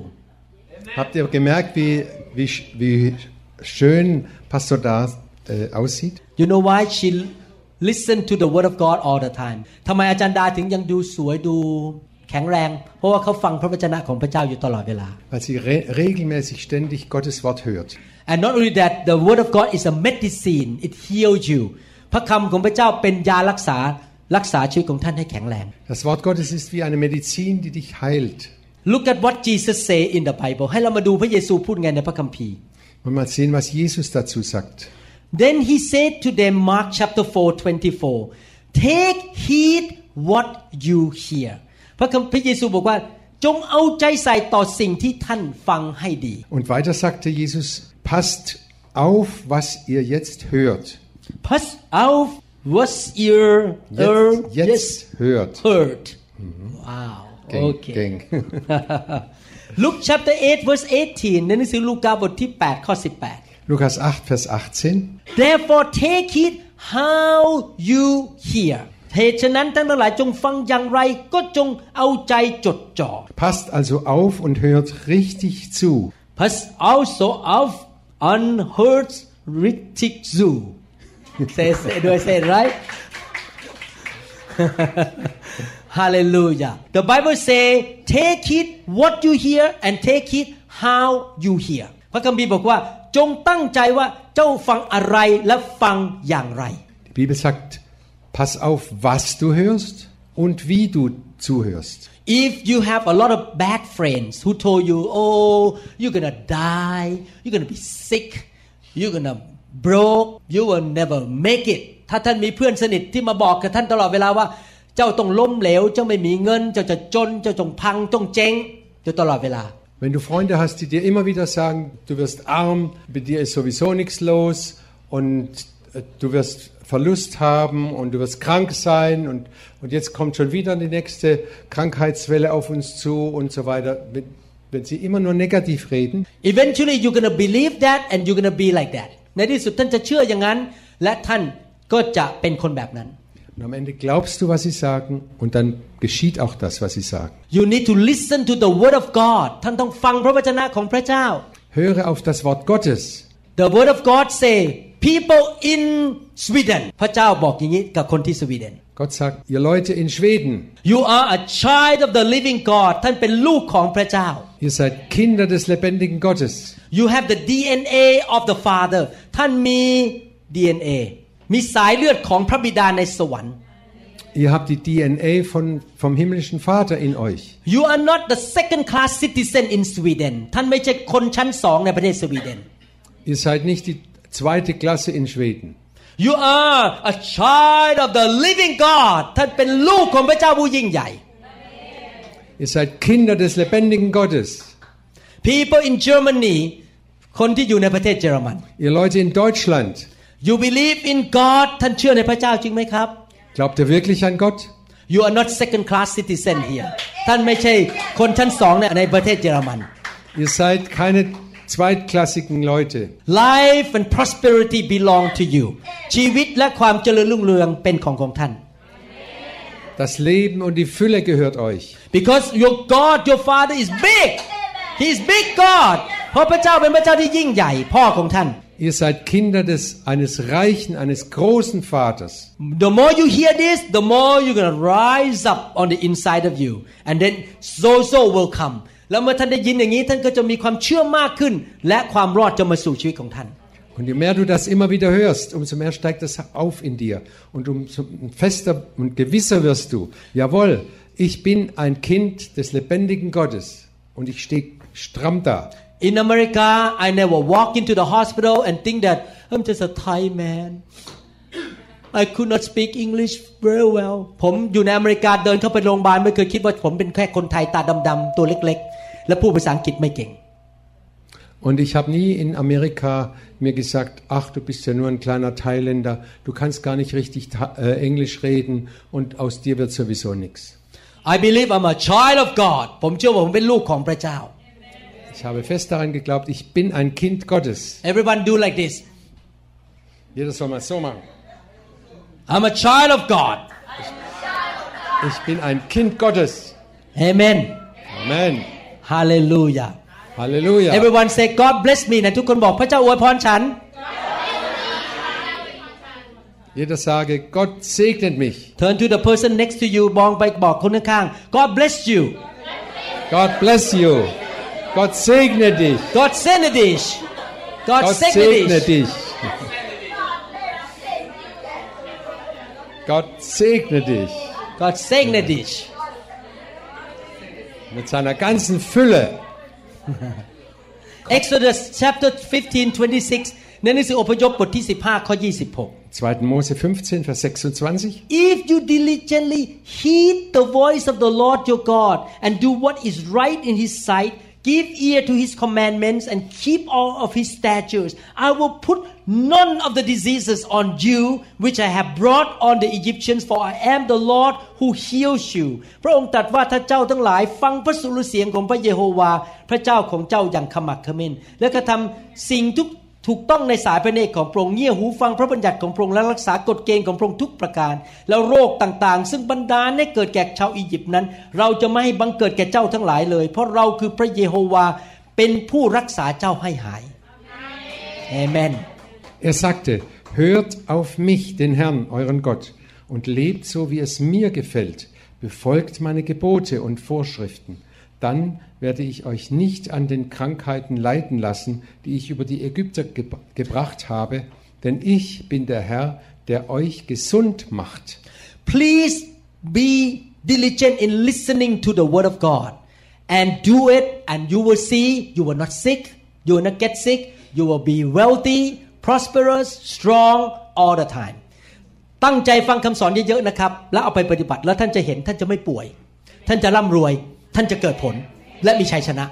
Habt ihr gemerkt, wie, wie, sch- wie schön Pastor Da äh, aussieht? You know why she listen to the word of God all the time ทำไมอาจารย์ดาถึงยังดูสวยดูแข็งแรง เพราะว่าเขาฟังพระวจนะของพระเจ้าอยู่ตลอดเวลา Weil sie re regelmäßig ständig Gottes Wort hört. And not only that the word of God is a medicine it heals you พระคำของพระเจ้าเป็นยารักษารักษาชีวิตของท่านให้แข็งแรง Das Wort Gottes ist wie eine Medizin, die dich heilt. Look at what Jesus say in the Bible ให้เรามาดูพระเยซูพูดไงในพระคัมภีร์ Und mal sehen, was Jesus dazu sagt. Then he said to them Mark chapter 4 24 Take heed what you hear พระคัมภีร์เยซูบอกว่า จงเอาใจใส่ต่อสิ่งที่ท่านฟังให้ดี Und weiter sagte Jesus, passt auf, was ihr jetzt hört. Pass auf was ihr Jetzt, jetzt hört. heard wow Geng, okay geng. <laughs> Luke chapter 8 verse 18ในหนังสือลูกาบทที่ 8 ข้อ 18 Lukas 8, Vers 18. Therefore take heed how you hear เหตุฉะนั้นท่านทั้งหลายจงฟังอย่างไร ก็จงเอาใจจดจ่อ Passt also auf und hört richtig zu. Pass also auf on hurts richtig zu say say do I say it right <laughs> Hallelujah The Bible say take heed what you hear and take heed how you hear พระคัมภีร์บอกว่าจงตั้งใจว่าเจ้าฟังอะไรและฟังอย่างไร Die Bibel sagt, pass auf, was du hörst und wie du zuhörst. If you have a lot of bad friends who told you, oh, you're gonna die, you're gonna be sick, you're gonna broke, you will never make it ถ้าท่านมีเพื่อนสนิทที่มาบอกกับท่านตลอดเวลาว่าเจ้าต้องล้มเหลว เจ้าไม่มีเงิน เจ้าจะจน เจ้าจงพังจงเจ๊งอยู่ตลอดเวลา Wenn du Freunde hast, die dir immer wieder sagen, du wirst arm, bei dir ist sowieso nichts los und äh, du wirst Verlust haben und du wirst krank sein und, und jetzt kommt schon wieder die nächste Krankheitswelle auf uns zu und so weiter. Wenn, wenn sie immer nur negativ reden, eventually you're gonna believe that and you're gonna be like that ในที่สุดท่านจะเชื่ออย่างนั้น และท่านก็จะเป็นคนแบบนั้น und am Ende glaubst du, was sie sagen und dann geschieht auch das, was sie sagen. You need to listen to the word of God ท่านต้องฟังพระวจนะของพระเจ้า Höre auf das Wort Gottes. The word of God say people in Sweden พระเจ้าบอกอย่างนี้กับคนที่สวีเดน Gott sagt, ihr Leute in Schweden, You are a child of the living God ท่านเป็นลูกของพระเจ้า ihr seid Kinder des lebendigen Gottes. You have the DNA of the Father ท่านมี DNA มีสายเลือดของพระบิดาในสวรรค์ Ihr habt die DNA von, vom himmlischen Vater in euch. You are not the second class citizen in Sweden ท่านไม่ใช่คนชั้นสองในประเทศสวีเดน Ihr seid nicht die zweite Klasse in Schweden. You are a child of the living God ท่านเป็นลูกของพระเจ้าผู้ยิ่งใหญ่ Ihr seid Kinder des lebendigen Gottes. People in Germany คนที่อยู่ในประเทศเยอรมัน Ihr Leute in Deutschland, You believe in God ท่านเชื่อในพระเจ้าจริงไหมครับ glaubt ihr wirklich an Gott? You are not second class citizen here ท่านไม่ใช่คนชั้นสองในในประเทศเยอรมัน Ihr seid keine zweitklassigen Leute. Life and prosperity belong to you ชีวิตและความเจริญรุ่งเรืองเป็นของของท่าน Das Leben und die Fülle gehört euch. because your God your Father is big He is big God เพราะพระเจ้าเป็นพระเจ้าที่ยิ่งใหญ่พ่อของท่าน Ihr seid Kinder des, eines reichen, eines großen Vaters. The more you hear this the more you're gonna rise up on the inside of you and then so so will come แล้วเมื่อท่านได้ยินอย่างนี้ท่านก็จะมีความเชื่อมากขึ้น และความรอดจะมาสู่ชีวิตของท่าน Und je mehr du das immer wieder hörst, umso mehr steigt das auf in dir. Und umso fester und gewisser wirst du. Jawohl, ich bin ein Kind des lebendigen Gottes. Und ich stehe stramm da. In America I never walk into the hospital and think that I'm just a Thai man I could not speak English very well ผมอยู่ในอเมริกาเดินเข้าไปโรงพยาบาลไม่เคยคิดว่าผมเป็นแค่คนไทยตาดำๆตัวเล็กๆ และพูดภาษาอังกฤษไม่เก่ง Und ich habe nie in Amerika mir gesagt, ach, du bist ja nur ein kleiner Thailänder, du kannst gar nicht richtig Tha- äh, Englisch reden und aus dir wird sowieso nichts. I believe I'm a child of God ผมเชื่อว่าผมเป็นลูกของพระเจ้า Ich habe fest daran geglaubt, ich bin ein Kind Gottes. Everyone do like this Jeder soll mal so machen. I'm a child of God Ich bin ein Kind Gottes. Amen Amen. Hallelujah Halleluja. Everyone say God bless me นะทุกคนบอกพระเจ้าอวยพรฉัน Jeder sage, Gott segnet mich. Turn to the person next to you มองไปบอกคนข้างๆ God bless you Gott bless you. Gott segne dich. God send dich God Gott send segne dich dich. Gott segne dich God segne dich mit seiner ganzen Fülle. <laughs> Exodus chapter 15 26ในหนังสืออพยพบทที่ 15 ข้อ 26 2. Mose 15, Vers 26. If you diligently heed the voice of the Lord your God and do what is right in his sight, give ear to his commandments and keep all of his statutes, I will put none of the diseases on you which I have brought on the Egyptians, for I am the Lord who heals you. พระองค์ตรัสว่าถ้าเจ้าทั้งหลายฟังพระสุรเสียงของพระเยโฮวา พระเจ้าของเจ้าอย่างขมักเขม้นและกระทำสิ่งทุก ถูกต้องในสายพระเนตรของพระองค์เงี่ยหูฟังพระบัญญัติของพระองค์และรักษากฎเกณฑ์ของพระองค์ทุกประการ แล้วโรคต่างๆ ซึ่งบรรดาให้เกิดแก่ชาวอียิปต์นั้น เราจะไม่ให้บังเกิดแก่เจ้าทั้งหลายเลย เพราะเราคือพระเยโฮวาเป็นผู้รักษาเจ้าให้หายเอเมน Er sagte, hört auf mich, den Herrn, euren Gott, und lebt so, wie es mir gefällt, befolgt meine Gebote und Vorschriften. Dann werde ich euch nicht an den Krankheiten leiden lassen, die ich über die Ägypter ge gebracht habe, denn ich bin der Herr, der euch gesund macht. please be diligent in listening to the word of God and do it and you will see you will not sick you will not get sick you will be wealthy prosperous strong all the time ตั้งใจฟังคำสอนเยอะๆนะครับ แล้วเอาไปปฏิบัติแล้วท่านจะเห็นท่านจะไม่ป่วย ท่านจะร่ำรวย ท่านจะเกิดผลและมีชัยชนะ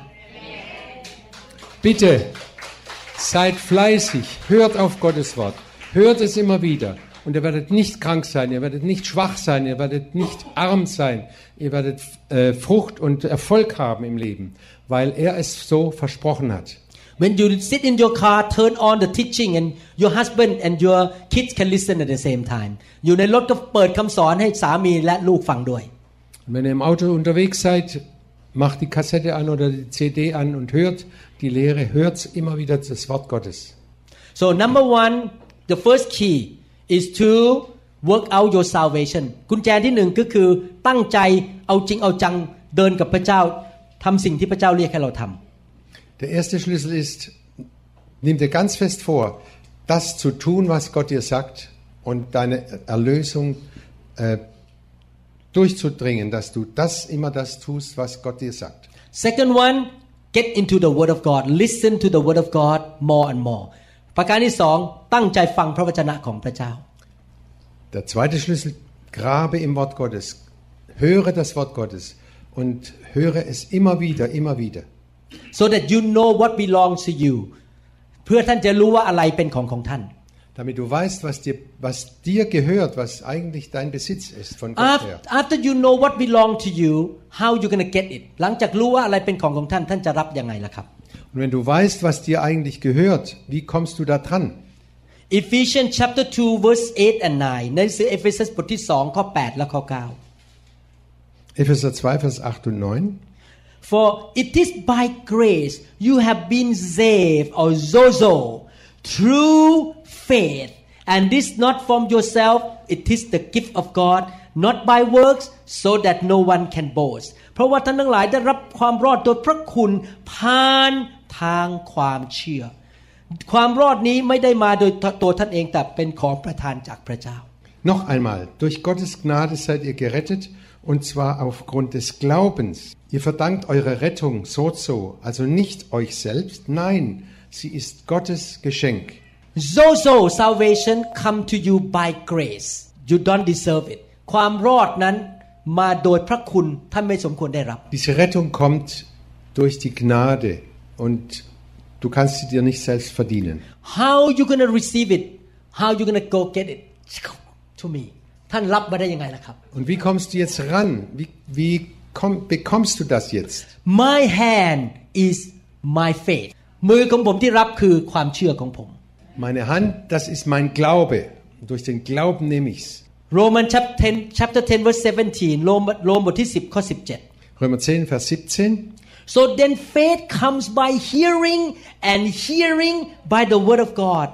Bitte, seid fleißig, hört auf Gottes Wort, hört es immer wieder. Und ihr werdet nicht krank sein, ihr werdet nicht schwach sein, ihr werdet nicht arm sein, ihr werdet äh, Frucht und Erfolg haben im Leben, weil er es so versprochen hat. When you sit in your car turn on the teaching and your husband and your kids can listen at the same time อยู่ในรถก็เปิดคำสอนให้สามีและลูกฟังด้วย Und wenn ihr im Auto unterwegs seid, macht die Kassette an oder die CD an und hört die Lehre, hört immer wieder das Wort Gottes. so number one the first key is to work out your salvation กุญแจที่หนึ่งก็คือตั้งใจเอาจริงเอาจังเดินกับพระเจ้าทำสิ่งที่พระเจ้าเรียกให้เราทำ Der erste Schlüssel ist, nimm dir ganz fest vor, das zu tun, was Gott dir sagt und deine Erlösung äh, durchzudringen, dass du das immer das tust, was Gott dir sagt. Second one get into the word of God listen to the word of God more and more ประการที่สองตั้งใจฟังพระวจนะของพระเจ้า Der zweite Schlüssel, grabe im Wort Gottes, höre das Wort Gottes und höre es immer wieder, immer wieder, so that you know what belongs to you เพื่อท่านจะรู้ว่าอะไรเป็นของของท่าน damit du weißt, was dir, was dir gehört, was eigentlich dein Besitz ist von Gott Af- her. after you know what belong to you how you gonna get it หลังจากรู้ว่าอะไรเป็นของของท่านท่านจะรับยังไงล่ะครับ Und wenn du weißt, was dir eigentlich gehört, wie kommst du da dran? Ephesians chapter 2 verse 8 and 9ในหนังสือเอเฟซัสบทที่2ข้อ8และข้อ9 Epheser 2, Vers 8 und 9. For it is by grace you have been saved or zozo through faith and this not from yourself it is the gift of God not by works so that no one can boast เพราะว่าท่านทั้งหลายได้รับความรอดโดยพระคุณผ่านทางความเชื่อ ความรอดนี้ไม่ได้มาโดยตัวท่านเองแต่เป็นของประทานจากพระเจ้า Noch einmal, durch Gottes Gnade seid ihr gerettet, und zwar aufgrund des Glaubens. Ihr verdankt eure Rettung so so, also nicht euch selbst, nein, sie ist Gottes Geschenk. Zozo salvation come to you by grace you don't deserve it ความรอดนั้นมาโดยพระคุณท่านไม่สมควรได้รับ Diese Rettung kommt durch die Gnade und du kannst sie dir nicht selbst verdienen. how you gonna receive it how you gonna go get it to me ท่านรับมาได้ยังไงล่ะครับ Und wie kommst du jetzt ran? Wie, wie komm, bekommst du das jetzt? my hand is my faith มือของผมที่รับคือความเชื่อของผม Meine Hand, das ist mein Glaube. Und durch den Glauben nehme ich's. Roman chapter 10 chapter 10 verse 17โรมโรมบทที่ 10 ข้อ 17 Römer 10, Vers 17. So then faith comes by hearing and hearing by the word of God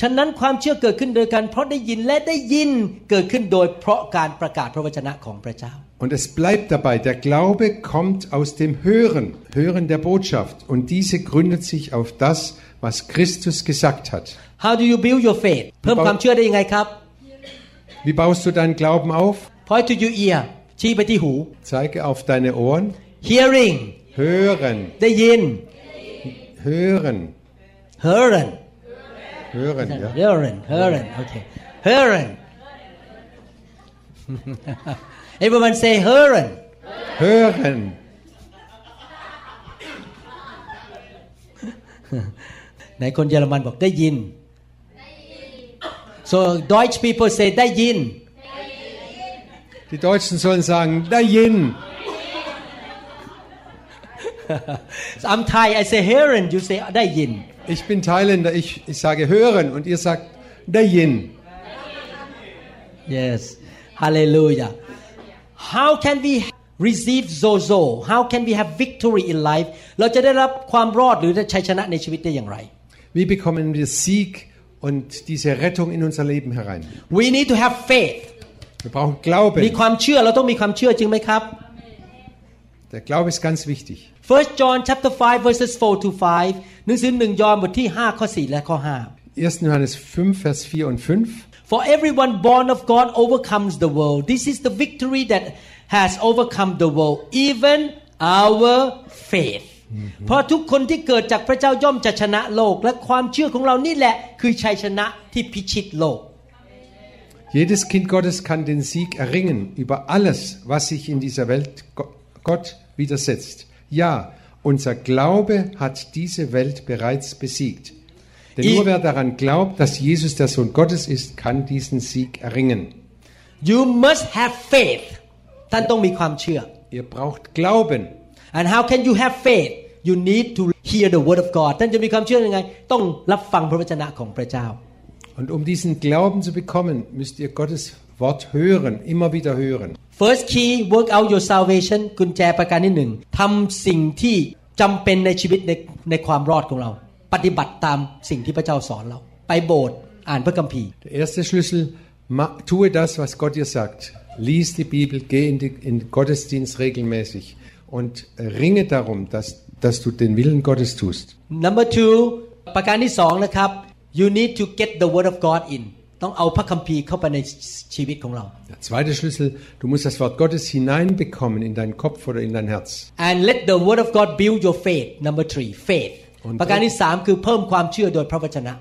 ฉะนั้นความเชื่อเกิดขึ้นโดยการเพราะได้ยินและได้ยินเกิดขึ้นโดยเพราะการประกาศพระวจนะของพระเจ้า Und es bleibt dabei, der Glaube kommt aus dem Hören, Hören der Botschaft. Und diese gründet sich auf das, was Christus gesagt hat. How do you build your faith เพิ่มความเชื่อได้ยังไงครับ Wie baust du deinen Glauben auf? Point to your ear ชี้ไปที่หู Zeige auf deine Ohren. hearing Hören, ได้ยิน hören, hearing hören, ja. hearing hearing okay hearing <laughs> everyone say hearing Hören. <laughs> ไหนคนเยอรมันบอกได้ยิน so Deutsch people say ได้ยิน Die Deutschen sollen sagen, da yin. so <laughs> I'm Thai I say hearing you say ได้ยิน Ich bin Thailänder, ich, ich sage hören und ihr sagt da yin. yes hallelujah how can we receive zozo how can we have victory in life เราจะได้รับความรอดหรือชัยชนะในชีวิตได้อย่างไร Wie bekommen wir Sieg und diese Rettung in unser Leben herein? we need to have faith Wir brauchen มี Glauben. ความเชื่อเราต้องมีความเชื่อจริงไหมครับ Der Glaube ist ganz wichtig. 1 John chapter 5 verses 4 to 5หนังสือ1ยอห์นบทที่ 5 ข้อ 4 และข้อ 5 1. Johannes 5, Vers 4 und 5. For everyone born of God overcomes the world. This is the victory that has overcome the world, even our faith. เพราะทุกคนที่เกิดจากพระเจ้าย่อมจะชนะโลก และความเชื่อของเรานี่แหละคือชัยชนะที่พิชิตโลก Jedes Kind Gottes kann den Sieg erringen über alles, was sich in dieser Welt Go- Gott widersetzt. Ja, unser Glaube hat diese Welt bereits besiegt. Denn Ich- nur wer daran glaubt, dass Jesus der Sohn Gottes ist, kann diesen Sieg erringen. You must have faith ท่านต้องมีความเชื่อ Ihr braucht Glauben. And how can you have faith you need to hear the word of God ท่านจะมีความเชื่อยังไง ต้องรับฟังพระวจนะของพระเจ้า Und um diesen Glauben zu bekommen, müsst ihr Gottes Wort hören, immer wieder hören. First key work out your salvation กุญแจประการที่หนึ่งทำสิ่งที่จำเป็นในชีวิตในในความรอดของเรา ปฏิบัติตามสิ่งที่พระเจ้าสอนเรา ไปโบสถ์อ่านพระคัมภีร์ Der erste Schlüssel, ma- tue das, was Gott dir sagt. Lies die Bibel, geh in, die, in den Gottesdienst regelmäßig und ringe darum, dass, dass du den Willen Gottes tust. number two ประการที่สองนะครับ you need to get the word of God in ต้องเอาพระคัมภีร์เข้าไปในชีวิตของเรา Der zweite Schlüssel, du musst das Wort Gottes hineinbekommen in deinen Kopf oder in dein Herz. and let the word of God build your faith number three faith ประการที่สามคือเพิ่มความเชื่อโดยพระวจนะ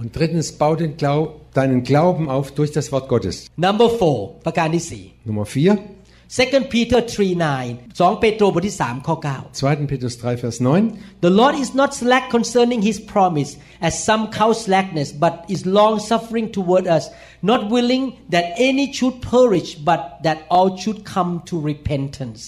Und drittens, bau den Glau deinen Glauben auf durch das Wort Gottes. number four ประการที่สี่ Nummer 4, Second Peter 3:9 2เปโตรบทที่3ข้อ9 2. Petrus 3, Vers 9. The Lord is not slack concerning his promise as some count slackness but is long suffering toward us not willing that any should perish but that all should come to repentance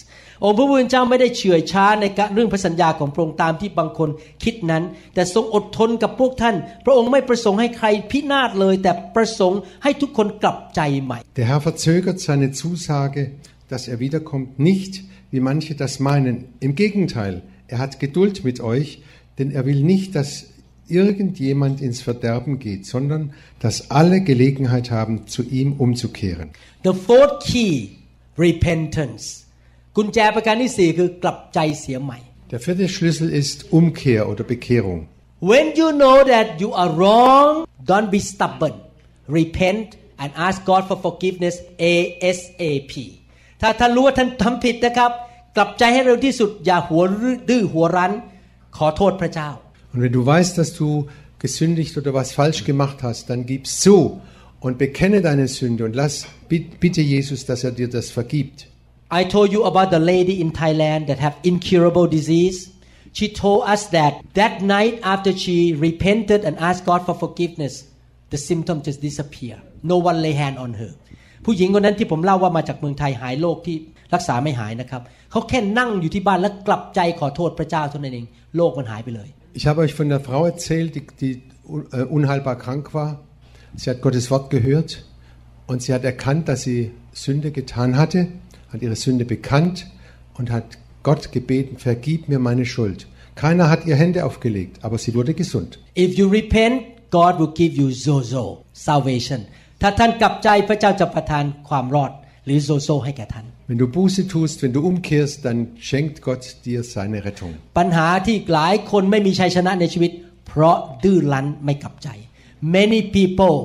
องค์พระผู้เป็นเจ้าไม่ได้เฉื่อยช้าในการเรื่องพระสัญญาของพระองค์ตามที่บางคนคิดนั้น แต่ทรงอดทนกับพวกท่าน พระองค์ไม่ประสงค์ให้ใครพินาศเลย แต่ประสงค์ให้ทุกคนกลับใจใหม่ Der Herr verzögert seine Zusage, dass er wiederkommt, nicht, wie manche das meinen. Im Gegenteil, er hat Geduld mit euch, denn er will nicht, dass irgendjemand ins Verderben geht, sondern dass alle Gelegenheit haben, zu ihm umzukehren. The fourth key repentance กุญแจประการที่สี่คือกลับใจเสียใหม่ Der vierte Schlüssel ist Umkehr oder Bekehrung. When you know that you are wrong don't be stubborn repent and ask God for forgiveness ASAP ถ้าท่านรู้ว่าท่านทำผิดนะครับ กลับใจให้เร็วที่สุด อย่าหัวดื้อหัวรั้น ขอโทษพระเจ้า Und wenn du weißt, dass du gesündigt oder was falsch gemacht hast, dann gib's zu und bekenne deine Sünde und lass bitte Jesus, dass er dir das vergibt. I told you about the lady in Thailand that have incurable disease. She told us that that night after she repented and asked God for forgiveness, the symptoms just disappear. No one lay hand on her. ผู้หญิงคนนั้นที่ผมเล่าว่ามาจากเมืองไทยหายโรคที่รักษาไม่หายนะครับเขาแค่นั่งอยู่ที่บ้านแล้วกลับใจขอโทษพระเจ้าเท่านั้นเองโรคมันหายไปเลย Ich habe euch von der Frau erzählt, die, die äh, unheilbar krank war. Sie hat Gottes Wort gehört und sie hat erkannt, dass sie Sünde getan hatte, hat ihre Sünde bekannt und hat Gott gebeten, vergib mir meine Schuld. Keiner hat ihr Hände aufgelegt, aber sie wurde gesund. If you repent God will give you zozo salvation ถ้าท่านกลับใจพระเจ้าจะประทานความรอดหรือโซโซให้แก่ท่าน Wenn du Buße tust, wenn du umkehrst, dann schenkt Gott dir seine Rettung. ปัญหาที่หลายคนไม่มีชัยชนะในชีวิต เพราะดื้อรั้นไม่กลับใจ many people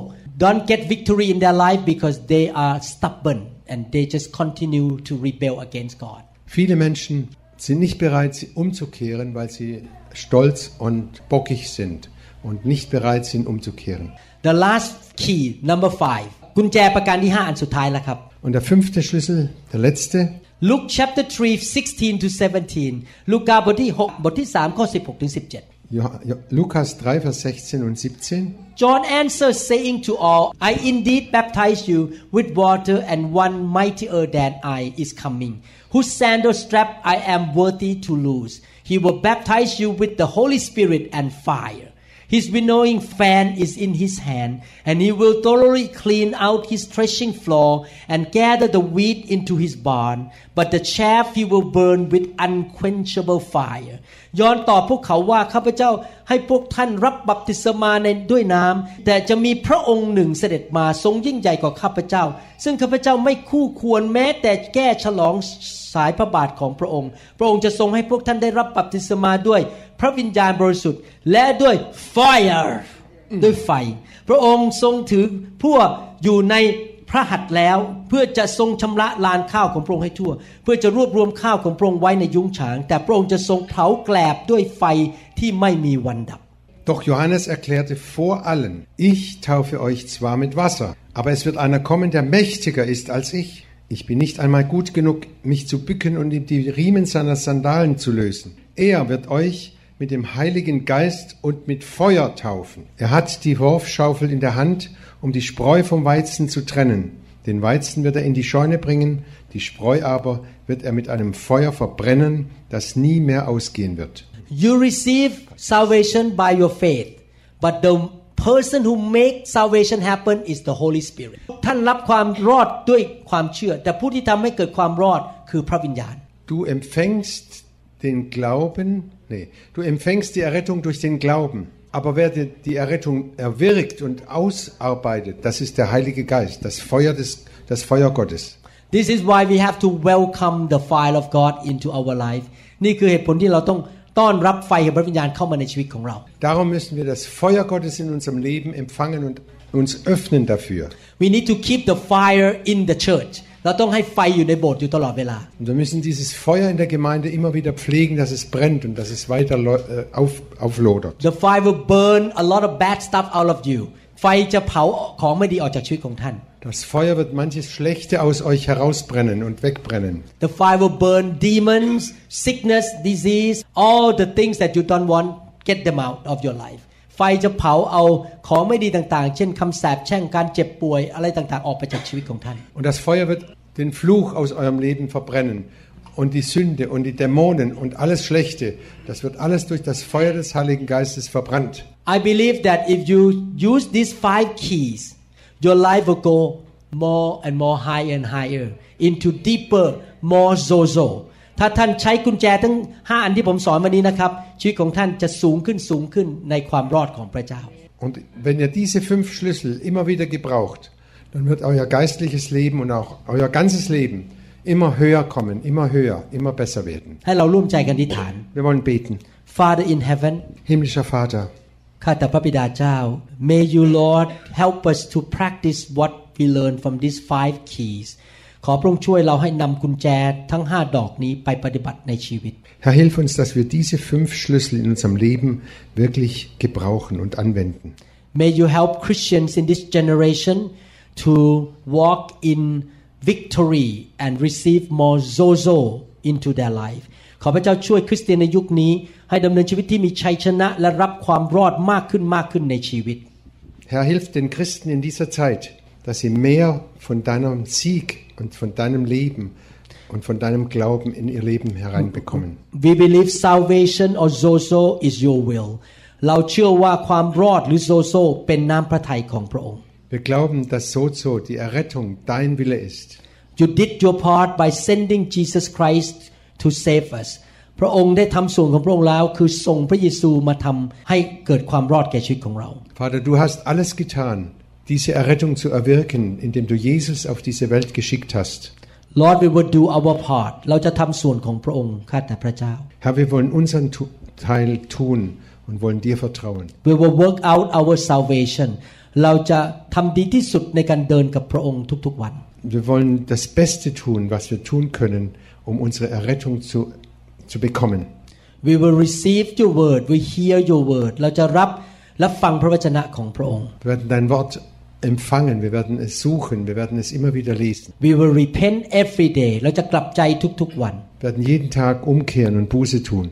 don't get victory in their life because they are stubborn and they just continue to rebel against God Viele Menschen sind nicht bereit, sie umzukehren, weil sie stolz und bockig sind und nicht bereit sind, umzukehren. the last key number five กุญแจประการที่ห้าอันสุดท้ายแล้วครับ Und der fünfte Schlüssel, der letzte, Luke chapter 3 16 to 17ลูกาบทที่6บทที่3ข้อ16ถึง17 Jo- Jo- Lukas 3, Vers 16 und 17. John answered, saying to all, I indeed baptize you with water, and one mightier than I is coming, whose sandal strap I am worthy to loose. He will baptize you with the Holy Spirit and fire. His winnowing fan is in his hand, and he will thoroughly clean out his threshing floor and gather the wheat into his barn, but the chaff he will burn with unquenchable fire. ย้อนตอบพวกเขาว่าข้าพเจ้าให้พวกท่านรับบัพติศมาในด้วยน้ำแต่จะมีพระองค์หนึ่งเสด็จมาทรงยิ่งใหญ่กว่าข้าพเจ้า ซึ่งข้าพเจ้าไม่คู่ควรแม้แต่แก้ฉลองสายพระบาทของพระองค์ พระองค์จะทรงให้พวกท่านได้รับบัพติศมาด้วย พระวิญญาณบริสุทธิ์ และด้วย fire ด้วยไฟ พระองค์ทรงถือพวกอยู่ใน พระหัตถ์แล้ว เพื่อจะทรงชำระลานข้าวของพระองค์ให้ทั่ว เพื่อจะรวบรวมข้าวของพระองค์ไว้ในยุ้งฉาง แต่พระองค์จะทรงเผาแกลบด้วยไฟที่ไม่มีวันดับ Doch Johannes erklärte vor allen, ich taufe euch zwar mit Wasser, aber es wird einer kommen, der mächtiger ist als ich. Ich bin nicht einmal gut genug, mich zu bücken und ihm die Riemen seiner Sandalen zu lösen. Er wird euch mit dem Heiligen Geist und mit Feuer taufen. Er hat die Worfschaufel in der Hand, um die Spreu vom Weizen zu trennen. Den Weizen wird er in die Scheune bringen, die Spreu aber wird er mit einem Feuer verbrennen, das nie mehr ausgehen wird. You receive salvation by your faith but the person who make salvation happen is the Holy Spirit ท่านรับความรอดด้วยความเชื่อ แต่ผู้ที่ทำให้เกิดความรอดคือพระวิญญาณ Du empfängst den Glauben, nee, du empfängst die Errettung durch den Glauben. Aber wer die, die Errettung erwirkt und ausarbeitet, das ist der Heilige Geist, das Feuer des, das Feuer Gottes. This is why we have to welcome the fire of God into our life นี่คือเหตุผลที่เราต้อง ต้อนรับไฟแห่งพระวิญญาณเข้ามาในชีวิตของเรา Darum müssen wir das Feuer Gottes in unserem Leben empfangen und uns öffnen dafür. We need to keep the fire in the church เราต้องให้ไฟอยู่ในโบสถ์อยู่ตลอดเวลา Und wir müssen dieses Feuer in der Gemeinde immer wieder pflegen, dass es brennt und dass es weiter leu- äh, auf, auflodert. The fire will burn a lot of bad stuff out of you ไฟจะเผาของไม่ดีออกจากชีวิตของท่าน Das Feuer wird manches Schlechte aus euch herausbrennen und wegbrennen. The fire will burn demons sickness disease all the things that you don't want get them out of your life ไฟจะเผาเอาของไม่ดีต่างๆ เช่นคำสาปแช่งการเจ็บป่วยอะไรต่างๆ ออกไปจากชีวิตของท่าน Und das Feuer wird den Fluch aus eurem Leben verbrennen. Und die Sünde und die Dämonen und alles Schlechte, das wird alles durch das Feuer des Heiligen Geistes verbrannt. I believe that if you use these five keys, your life will go more and more higher and higher into deeper, more zozo. ถ้าท่านใช้กุญแจทั้ง 5 อันที่ผมสอนวันนี้นะครับ ชีวิตของท่านจะสูงขึ้นสูงขึ้นในความรอดของพระเจ้า Und wenn ihr diese fünf Schlüssel immer wieder gebraucht, dann wird euer geistliches Leben und auch euer ganzes Leben immer höher kommen, immer höher, immer besser werden. ให้เราร่วมใจกันอธิษฐาน Wir wollen beten. Father in heaven Himmlischer Vater, ข้าแต่พระบิดาเจ้า May you Lord help us to practice what we learn from these five keys ขอพระองค์ช่วยเราให้นำกุญแจทั้ง 5 ดอกนี้ไปปฏิบัติในชีวิต Herr, hilf uns, dass wir diese fünf Schlüssel in unserem Leben wirklich gebrauchen und anwenden. May you help Christians in this generation to walk in victory and receive more zozo into their life ขอพระเจ้าช่วยคริสเตียนในยุคนี้ ให้ดำเนินชีวิตที่มีชัยชนะและรับความรอดมากขึ้นมากขึ้นในชีวิต Herr, hilf den Christen in dieser Zeit, dass sie mehr von deinem Sieg und von deinem Leben und von deinem Glauben in ihr Leben hereinbekommen. We believe salvation or zozo is your will เราเชื่อว่าความรอดหรือ zozo เป็นน้ำพระทัยของพระองค์ Wir glauben, dass Sozo, die Errettung, dein Wille ist. You did your part by sending Jesus Christ to save us พระองค์ได้ทำส่วนของพระองค์แล้ว คือส่งพระเยซูมาทำให้เกิดความรอดแก่ชีวิตของเรา Vater, du hast alles getan, diese Errettung zu erwirken, indem du Jesus auf diese Welt geschickt hast. Lord we will do our part เราจะทำส่วนของพระองค์ข้าแต่พระเจ้า Herr, wir wollen unseren Tu- Teil tun und wollen dir vertrauen. We will work out our salvation เราจะทำดีที่สุดในการเดินกับพระองค์ทุกๆวัน Wir wollen das Beste tun, was wir tun können, um unsere Errettung zu, zu bekommen. We will receive your word we hear your word เราจะรับและฟังพระวจนะของพระองค์ Wir werden dein Wort empfangen, wir werden es suchen, wir werden es immer wieder lesen. We will repent every day เราจะกลับใจทุกๆวัน Wir werden jeden Tag umkehren und Buße tun.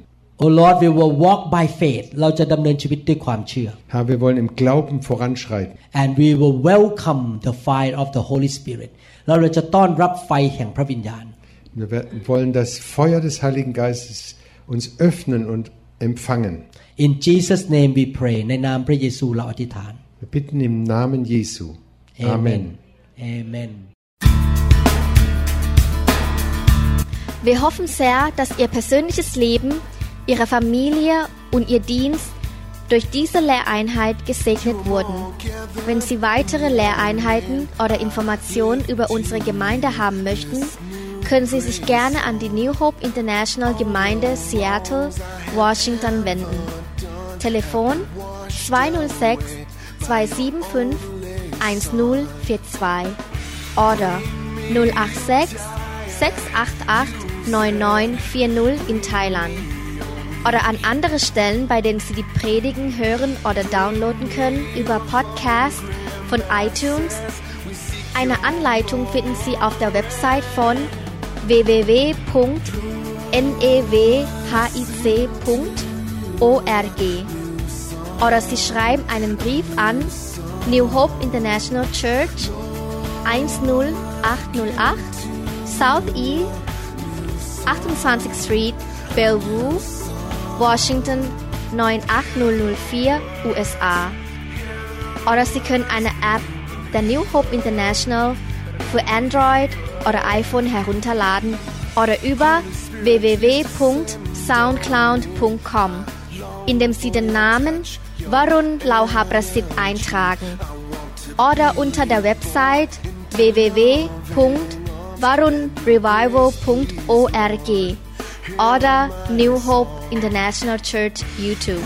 Oh Lord we will walk by faith เราจะดำเนินชีวิตด้วยความเชื่อ Herr, wir wollen im Glauben voranschreiten. and we will welcome the fire of the Holy Spirit แล้วเราจะต้อนรับไฟแห่งพระวิญญาณ Wir werden- wollen das Feuer des Heiligen Geistes uns öffnen und empfangen. In Jesus name we pray ในนามพระเยซูเราอธิษฐาน wir bitten im Namen Jesu. Amen. Amen Wir hoffen sehr, dass Ihr persönliches Leben, Ihre Familie und Ihr Dienst durch diese Lehreinheit gesegnet wurden. Wenn Sie weitere Lehreinheiten oder Informationen über unsere Gemeinde haben möchten, können Sie sich gerne an die New Hope International Gemeinde Seattle, Washington wenden. Telefon 206 275 1042 oder 086 688 9940 in Thailand. Oder an andere Stellen, bei denen Sie die Predigen hören oder downloaden können über Podcast von iTunes. Eine Anleitung finden Sie auf der Website von www.newhic.org. Oder Sie schreiben einen Brief an New Hope International Church 10808 South E 28th Street, Bellevue, Washington 98004, USA. Oder Sie können eine App der New Hope International für Android oder iPhone herunterladen oder über www.soundcloud.com, indem Sie den Namen Varun Lauha Prasit eintragen. Oder unter der Website www.varunrevival.org oder New Hope International Church YouTube.